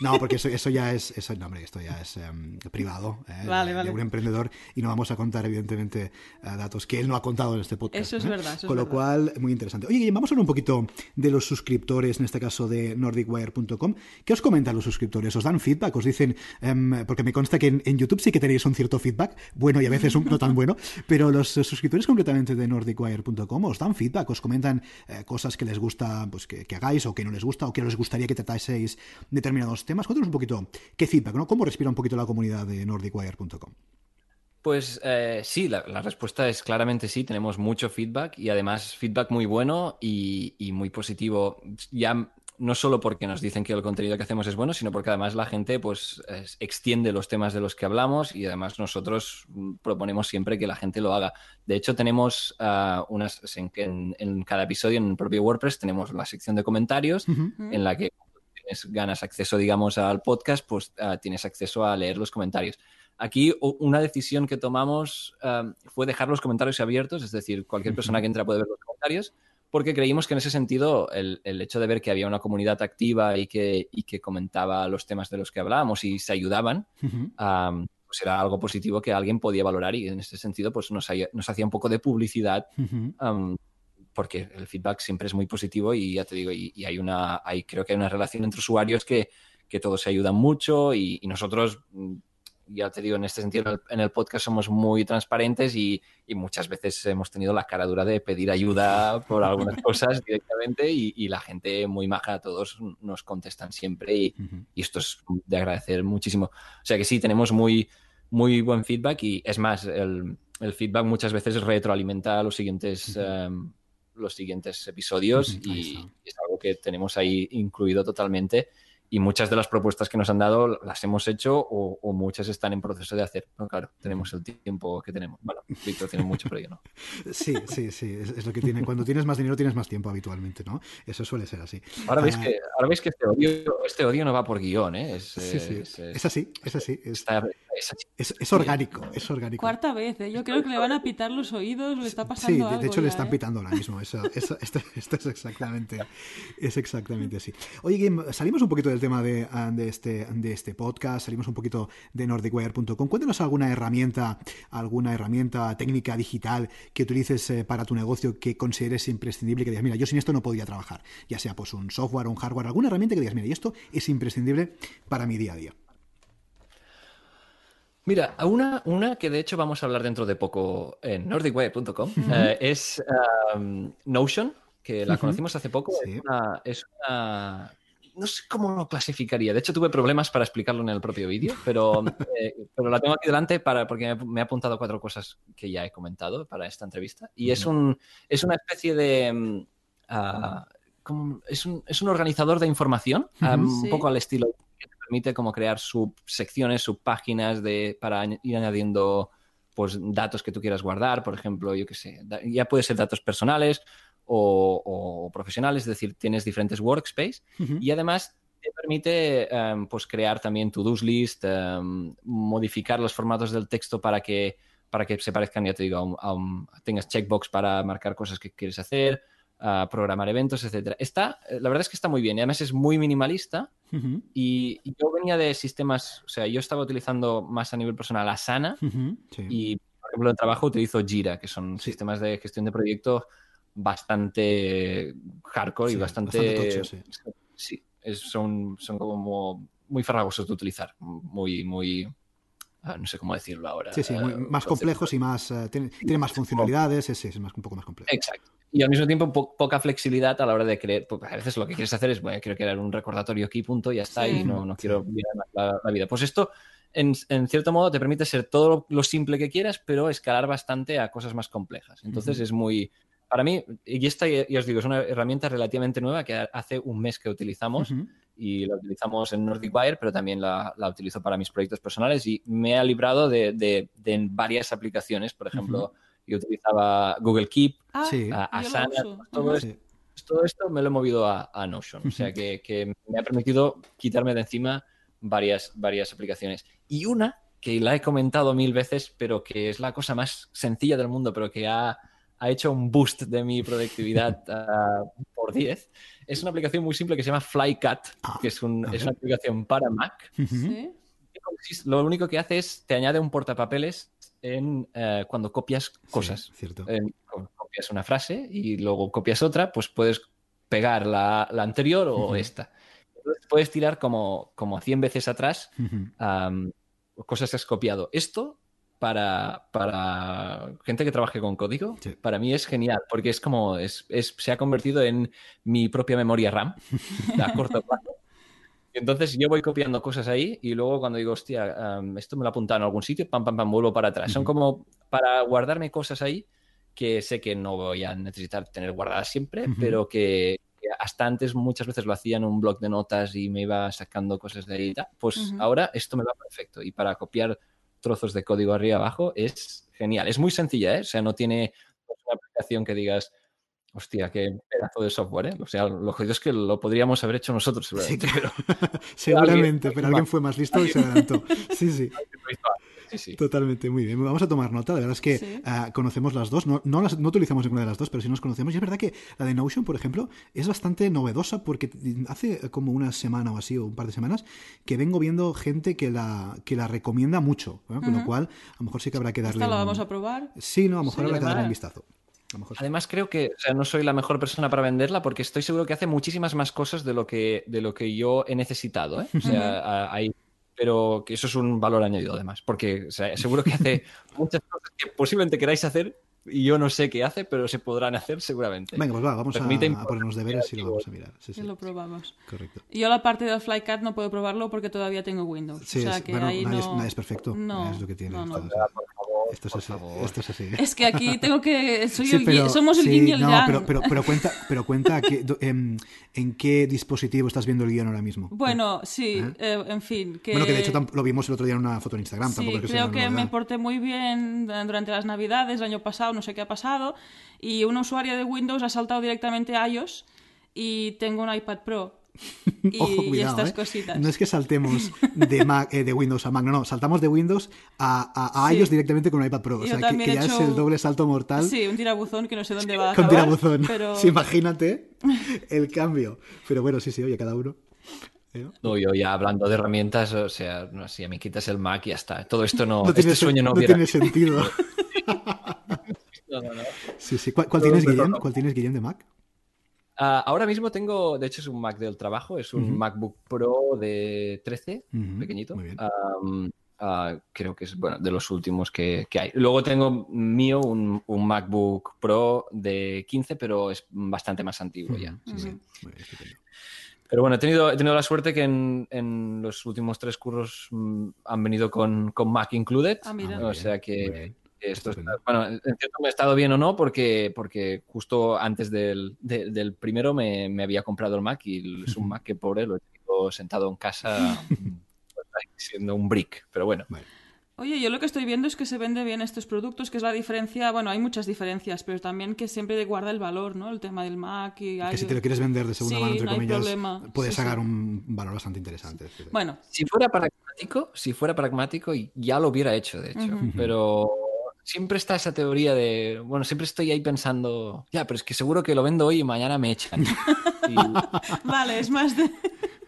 No, porque eso, eso ya es, eso, no, hombre, esto ya es em, privado ¿eh? vale, de, vale. un emprendedor y no vamos a contar, evidentemente, eh, datos que él no ha contado en este podcast. Eso es ¿eh? verdad. Con lo cual, muy interesante. Oye, Guillem, vamos a hablar un poquito de los suscriptores, en este caso de NordicWire.com. ¿Qué os comentan los suscriptores? ¿Os dan feedback? ¿Os dicen, em, porque me consta que en, YouTube sí que tenéis un cierto feedback, bueno y a veces no tan bueno, pero los suscriptores concretamente de NordicWire.com os dan feedback, os comentan eh, cosas que les gusta pues, que, hagáis o que no les gusta o que les gustaría que trataseis determinados temas. Cuéntanos un poquito qué feedback, ¿no? ¿Cómo respira un poquito la comunidad de nordicwire.com? Pues eh, sí, la, respuesta es claramente sí, tenemos mucho feedback y además feedback muy bueno y muy positivo. Ya no solo porque nos dicen que el contenido que hacemos es bueno, sino porque además la gente pues extiende los temas de los que hablamos y además nosotros mm, proponemos siempre que la gente lo haga. De hecho, tenemos uh, unas en, en, cada episodio en el propio WordPress tenemos la sección de comentarios en la que tienes ganas acceso, digamos, al podcast, pues uh, tienes acceso a leer los comentarios. Aquí una decisión que tomamos uh, fue dejar los comentarios abiertos, es decir, cualquier persona que entra puede ver los comentarios porque creímos que en ese sentido el, hecho de ver que había una comunidad activa y que, que, comentaba los temas de los que hablábamos y se ayudaban, pues era algo positivo que alguien podía valorar y en ese sentido pues nos, hacía un poco de publicidad. porque el feedback siempre es muy positivo y ya te digo, y, hay una, hay, creo que hay una relación entre usuarios que, que todos se ayudan mucho y nosotros mm, ya te digo, en este sentido, en el, podcast somos muy transparentes y, muchas veces hemos tenido la cara dura de pedir ayuda por algunas cosas directamente y, la gente muy maja, a todos nos contestan siempre y, esto es de agradecer muchísimo. O sea que sí, tenemos muy, muy buen feedback y es más, el, feedback muchas veces retroalimenta los siguientes... Em, los siguientes episodios y es algo que tenemos ahí incluido totalmente y muchas de las propuestas que nos han dado las hemos hecho o, muchas están en proceso de hacer. No, claro, tenemos el tiempo que tenemos. Bueno, Víctor tiene mucho, pero yo no. Sí, sí, sí, es, lo que tiene. Cuando tienes más dinero tienes más tiempo habitualmente, ¿no? Eso suele ser así. Ahora veis, ah, que, ahora veis que este odio, este odio no va por guion, ¿eh? Es, sí, sí, es, así, es así. Está, Es, orgánico, es orgánico. Cuarta vez, ¿eh? yo creo que le van a pitar los oídos, le está pasando Sí, de, hecho le están ¿eh? pitando ahora mismo. Eso, esto, es exactamente, es exactamente así. Oye, Game, salimos un poquito del tema de, de, este, de este podcast, salimos un poquito de nordicwire.com. Cuéntanos alguna herramienta, alguna herramienta técnica digital que utilices eh, para tu negocio que consideres imprescindible, que digas, mira, yo sin esto no podría trabajar, ya sea pues un software o un hardware, alguna herramienta que digas, mira, y esto es imprescindible para mi día a día. Mira, una, una que de hecho vamos a hablar dentro de poco en nordicwire.com eh, es um, Notion, que la conocimos hace poco. Es, una, No sé cómo lo clasificaría. De hecho, tuve problemas para explicarlo en el propio vídeo, pero, eh, pero la tengo aquí delante para, porque me, he apuntado cuatro cosas que ya he comentado para esta entrevista. Y es, un, es una especie de... Mm, ah, es, un, es, un, organizador de información, un poco al estilo que te permite como crear subsecciones, subpáginas de, para ir añadiendo pues datos que tú quieras guardar, por ejemplo, yo qué sé, ya puede ser datos personales o, profesionales, es decir, tienes diferentes workspace y además te permite em, pues crear también to-dos list, em, modificar los formatos del texto para que, para que se parezcan, ya te digo, tengas checkbox para marcar cosas que quieres hacer, programar eventos, etcétera. Está, eh, la verdad es que está muy bien y además es muy minimalista y, yo venía de sistemas, o sea, yo estaba utilizando más a nivel personal Asana y, por ejemplo, en trabajo utilizo Jira, que son sistemas de gestión de proyectos bastante hardcore y bastante... sí, son, son como muy farragosos de utilizar, muy, muy Ah, no sé cómo decirlo ahora. Sí, sí, eh, más complejos y más. Uh, tiene, más funcionalidades, es, es más, un poco más complejo. Exacto. Y al mismo tiempo poca flexibilidad a la hora de creer. Porque a veces lo que quieres hacer es, bueno, quiero crear un recordatorio aquí, punto, y ya está, y no, no quiero vivir la, la, vida. Pues esto, en, en, cierto modo, te permite ser todo lo simple que quieras, pero escalar bastante a cosas más complejas. Entonces es muy para mí, y esta ya os digo, es una herramienta relativamente nueva que hace un mes que utilizamos y la utilizamos en Nordic Wire, pero también la, utilizo para mis proyectos personales y me ha librado de, varias aplicaciones. Por ejemplo, yo utilizaba Google Keep, ah, Asana, todo, esto, todo, esto, me lo he movido a, Notion. O sea que, me ha permitido quitarme de encima varias, varias aplicaciones. Y una que la he comentado mil veces, pero que es la cosa más sencilla del mundo, pero que ha ha hecho un boost de mi productividad uh, por 10. Es una aplicación muy simple que se llama Flycat, ah, que es, un, es, una aplicación para Mac. ¿Sí? Lo único que hace es te añade un portapapeles en, uh, cuando copias cosas. Sí, cierto. copias una frase y luego copias otra, pues puedes pegar la, la anterior o uh -huh. esta. Entonces puedes tirar como, como 100 veces atrás um, cosas que has copiado. Esto para, para gente que trabaje con código, para mí es genial, porque es como, es, es, se ha convertido en mi propia memoria RAM a corto plazo. Y entonces yo voy copiando cosas ahí y luego cuando digo, hostia, um, esto me lo apuntado en algún sitio, pam, pam, pam, vuelvo para atrás. Son como para guardarme cosas ahí que sé que no voy a necesitar tener guardadas siempre, pero que, que, hasta antes muchas veces lo hacía en un blog de notas y me iba sacando cosas de ahí. Pues ahora esto me va perfecto. Y para copiar trozos de código arriba abajo, es genial. Es muy sencilla, ¿eh? O sea, no tiene una aplicación que digas, hostia, qué pedazo de software, ¿eh? O sea, lo jodido es que lo podríamos haber hecho nosotros, seguramente. Sí, seguramente, pero alguien fue más listo y se adelantó. Sí, sí. Totalmente, muy bien. Vamos a tomar nota. La verdad es que uh, conocemos las dos. No, no, las, no, utilizamos ninguna de las dos, pero sí nos conocemos. Y es verdad que la de Notion, por ejemplo, es bastante novedosa porque hace como una semana o así, o un par de semanas, que vengo viendo gente que la, que la recomienda mucho. ¿eh? Con uh -huh. lo cual, a lo mejor sí que habrá que darle. ¿Esta la vamos a probar? Sí, no, a lo mejor sí, habrá que darle un vistazo. Además, creo que o sea, no soy la mejor persona para venderla porque estoy seguro que hace muchísimas más cosas de lo que, de lo que yo he necesitado. ¿eh? O sea, hay pero que eso es un valor añadido además, porque o sea, seguro que hace muchas cosas que posiblemente queráis hacer y yo no sé qué hace, pero se podrán hacer seguramente. Venga, pues va, vamos Permite a, a ponernos deberes y lo vamos a mirar. Sí, sí. Y lo probamos. Correcto. Yo la parte del Flycat no puedo probarlo porque todavía tengo Windows. Sí, o sea, es, que bueno, ahí nadie, no... es, nadie, es, perfecto. No, es lo que tiene. No, no. Esto es, así, esto es así. Es que aquí tengo que. Soy sí, el, pero, somos el sí, yin y el no, yang. Pero, pero, pero cuenta, pero cuenta que, en, en, qué dispositivo estás viendo el guion ahora mismo. Bueno, sí, ¿Eh? Eh, en fin. Que... Bueno, que de hecho lo vimos el otro día en una foto en Instagram. Sí, tampoco es que creo sea que me porté muy bien durante las Navidades, el año pasado, no sé qué ha pasado. Y un usuario de Windows ha saltado directamente a iOS y tengo un iPad Pro y, Ojo, y cuidado, estas ¿eh? cositas. No es que saltemos de, Mac, eh, de Windows a Mac, no, no, saltamos de Windows a, a, a Sí. iOS directamente con un iPad Pro. O sea, que, ya hecho es el doble salto mortal Sí, un tirabuzón que no sé dónde va a con acabar. tirabuzón. Pero... Sí, imagínate el cambio. Pero bueno, sí, sí, oye, cada uno. ¿Eh? No, yo ya hablando de herramientas, o sea, no, si a mí quitas el Mac y ya está. Todo esto no, No tiene, este sueño no no hubiera... tiene sentido. No, no, no. Sí, sí. ¿Cuál, tienes, no. ¿Cuál tienes, Guillem, de Mac? Ah, ahora mismo tengo, de hecho es un Mac del trabajo, es un. MacBook Pro de 13, Ujú, pequeñito. muy bien. Am, ah, creo que es bueno, de los últimos que, que hay. Luego tengo mío un, un MacBook Pro de 15, pero es bastante más antiguo ya. Sí, sí. Muy bien, estupendo. Pero bueno, he tenido, he tenido la suerte que en, en los últimos tres cursos mm, han venido con, con Mac included. Ah, mira. Ah, o bien, sea muy que bien. Esto está- bueno, en cierto me ha estado bien o no, porque, porque justo antes del, de- del primero me, me había comprado el Mac y es un Mac que pobre lo he tenido sentado en casa siendo un brick. Pero bueno, Vale. Oye, yo lo que estoy viendo es que se vende bien estos productos, que es la diferencia, bueno, hay muchas diferencias, pero también que siempre guarda el valor, ¿no? El tema del Mac y... Que si te lo quieres vender de segunda Sí, mano, entre no comillas, problema. puedes Sí, sacar sí. un valor bastante interesante. Bueno, si fuera pragmático, si fuera pragmático, ya lo hubiera hecho, de hecho. Pero siempre está esa teoría de, bueno, siempre estoy ahí pensando, ya, pero es que seguro que lo vendo hoy y mañana me echan. Y- vale, es más de...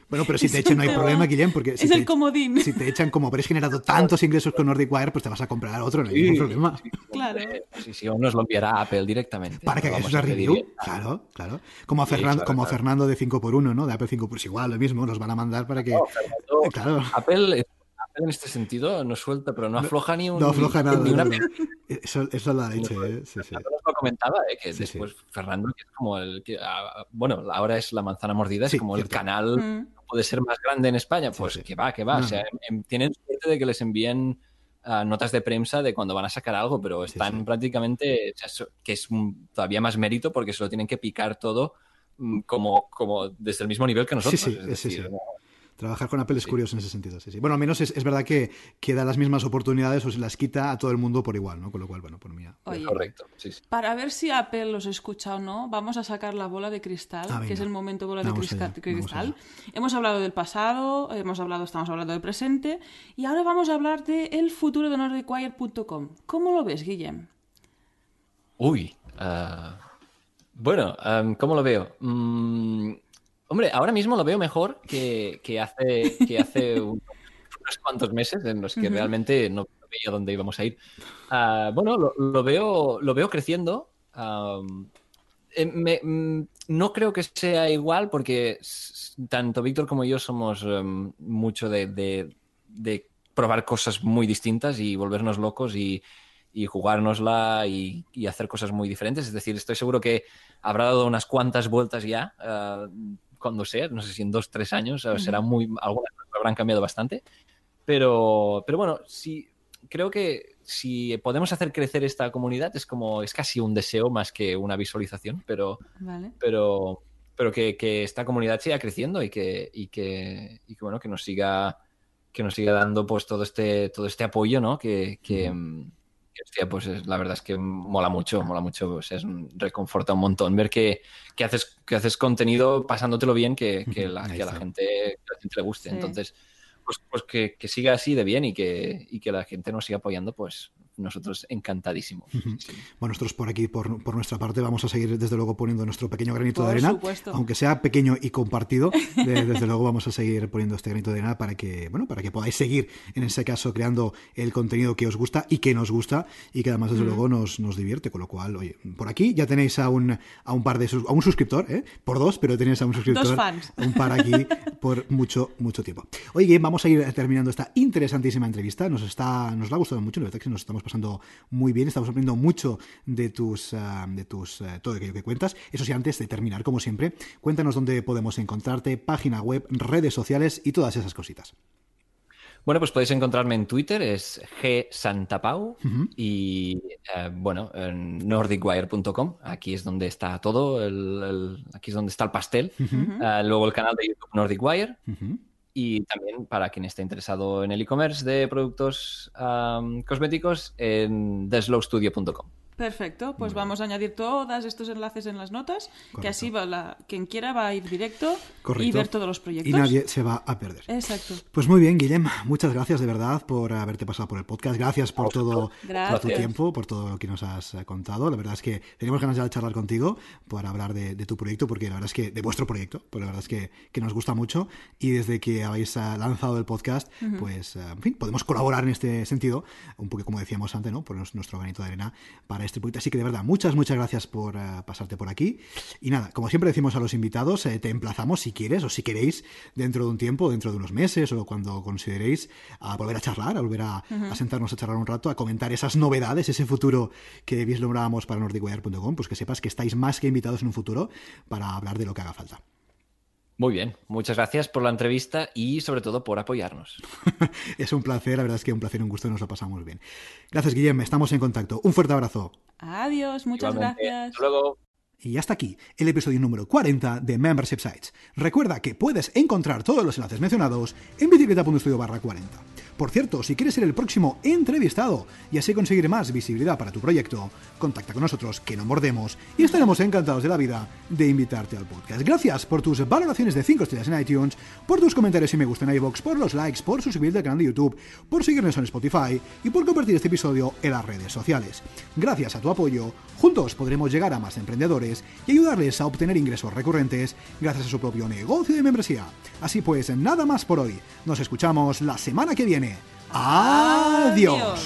Bueno, pero si te echan no hay problema, Guillem, porque si es te, el comodín. si te echan como habréis generado tantos ingresos con Nordic Wire, pues te vas a comprar otro, no hay Sí, ningún problema. Claro. Eh, Sí, sí, o nos lo enviará Apple directamente. Para que hagas una review, claro, claro. Como a Sí, Fernando, claro, como a claro. Fernando de 5x1, ¿no? De Apple 5 pues igual, lo mismo, nos van a mandar para que... No, Fernando, Claro, Apple, Apple en este sentido no suelta, pero no afloja ni un. no afloja nada. Ni una no. Eso, eso es la leche, No, ¿eh? Sí, lo comentaba, eh, que Sí, después Fernando, que es como el. que, ah, bueno, ahora es la manzana mordida, es Sí, como el canal Mm. puede ser más grande en España. Pues sí. que va, que va. No, O sea, em- tienen suerte de que les envíen ah, notas de prensa de cuando van a sacar algo, pero están sí. prácticamente. o sea, eso- que es un- todavía más mérito porque se lo tienen que picar todo mm, como, como desde el mismo nivel que nosotros. sí, es sí, decir, sí. Trabajar con Apple es Sí. curioso en ese sentido, sí, sí. Bueno, al menos es, es verdad que, que da las mismas oportunidades o se las quita a todo el mundo por igual, ¿no? Con lo cual, bueno, por mí... Oye, Correcto, sí, sí. para ver si Apple los escucha o no, vamos a sacar la bola de cristal, Ah, que es el momento bola de Vamos crisca- allá, de cristal. Hemos hablado del pasado, hemos hablado, estamos hablando del presente, y ahora vamos a hablar del el futuro de NordicWire.com. ¿Cómo lo ves, Guillem? Uy. ah, bueno, ¿cómo lo veo? Mm, hombre, ahora mismo lo veo mejor que, que hace, que hace un- unos cuantos meses en los que Ujú. realmente no veía dónde íbamos a ir. Ah, bueno, lo, lo veo, lo veo creciendo. eh, me- mm, no creo que sea igual porque tanto Víctor como yo somos em, mucho de, de- de probar cosas muy distintas y volvernos locos y, y jugárnosla y, y hacer cosas muy diferentes. Es decir, estoy seguro que habrá dado unas cuantas vueltas ya, ah, cuando sea, no sé si en dos, tres años, será muy, algunas cosas habrán cambiado bastante. Pero, pero bueno, sí, creo que si podemos hacer crecer esta comunidad es como, es casi un deseo más que una visualización, pero, Vale. pero, pero que, que esta comunidad siga creciendo y que, y que, y que, bueno, que nos siga, que nos siga dando pues todo este, todo este apoyo, ¿no? Que, que, que, hostia, pues es- la verdad es que mola mucho, mola mucho, pues es reconforta un montón ver que, que haces, que haces contenido pasándotelo bien, que, que, la, que a la gente, que a la gente le guste. Sí. Entonces, pues, pues que, que siga así de bien y que, y que la gente nos siga apoyando, pues nosotros encantadísimos. Sí, sí. Bueno, nosotros por aquí, por, por nuestra parte, vamos a seguir desde luego poniendo nuestro pequeño granito Por de arena. supuesto. Aunque sea pequeño y compartido, de- desde luego vamos a seguir poniendo este granito de arena para que, bueno, para que podáis seguir, en ese caso, creando el contenido que os gusta y que nos gusta y que además, desde luego, nos, nos divierte. Con lo cual, oye, por aquí ya tenéis a un, a un par de sus- a un suscriptor, ¿eh? Por dos, pero tenéis a un suscriptor. Dos fans. Un par aquí por mucho, mucho tiempo. Oye, vamos a ir terminando esta interesantísima entrevista. Nos está, nos la ha gustado mucho, la verdad que nos estamos pasando muy bien, estamos aprendiendo mucho de tus, ah, de tus, ah, todo aquello que cuentas. Eso sí, antes de terminar, como siempre, cuéntanos dónde podemos encontrarte, página web, redes sociales y todas esas cositas. Bueno, pues podéis encontrarme en Twitter, es gsantapau y eh, bueno, en nordicwire.com, aquí es donde está todo, el- el- aquí es donde está el pastel. Eh, luego el canal de YouTube Nordicwire Ujú. Y también para quien esté interesado en el e-commerce de productos am, cosméticos en theslowstudio.com. Perfecto, pues vamos a añadir todos estos enlaces en las notas, que así va la, quien quiera va a ir directo y ver todos los proyectos. Y nadie se va a perder. Exacto. Pues muy bien, Guillem, muchas gracias de verdad por haberte pasado por el podcast. Gracias por todo tu tiempo, por todo lo que nos has eh, contado. La verdad es que tenemos ganas de charlar contigo para hablar de, tu proyecto, porque la verdad es que, de vuestro proyecto, porque la verdad es que, que nos gusta mucho. Y desde que habéis eh, lanzado el podcast, pues, eh, en fin, podemos colaborar en este sentido, un poco como decíamos antes, ¿no? Por nuestro granito de arena para este. Así que de verdad, muchas, muchas gracias por eh, pasarte por aquí. Y nada, como siempre decimos a los invitados, eh, te emplazamos si quieres o si queréis, dentro de un tiempo, dentro de unos meses o cuando consideréis, a volver a charlar, a volver a, sentarnos a charlar un rato, a comentar esas novedades, ese futuro que vislumbrábamos para nordicwire.com, pues que sepas que estáis más que invitados en un futuro para hablar de lo que haga falta. Muy bien, muchas gracias por la entrevista y sobre todo por apoyarnos. es un placer, la verdad es que un placer y un gusto, nos lo pasamos bien. Gracias, Guillermo, estamos en contacto. Un fuerte abrazo. Adiós, muchas gracias. Hasta luego. Y hasta aquí el episodio número 40 de Membership Sites. Recuerda que puedes encontrar todos los enlaces mencionados en bicicleta.studio barra 40. Por cierto, si quieres ser el próximo entrevistado y así conseguir más visibilidad para tu proyecto, contacta con nosotros que no mordemos y estaremos encantados de la vida de invitarte al podcast. Gracias por tus valoraciones de 5 estrellas en iTunes, por tus comentarios y me gusta en iVoox, por los likes, por suscribirte al canal de YouTube, por seguirnos en Spotify y por compartir este episodio en las redes sociales. Gracias a tu apoyo, juntos podremos llegar a más emprendedores y ayudarles a obtener ingresos recurrentes gracias a su propio negocio de membresía. Así pues, nada más por hoy. Nos escuchamos la semana que viene. Adiós.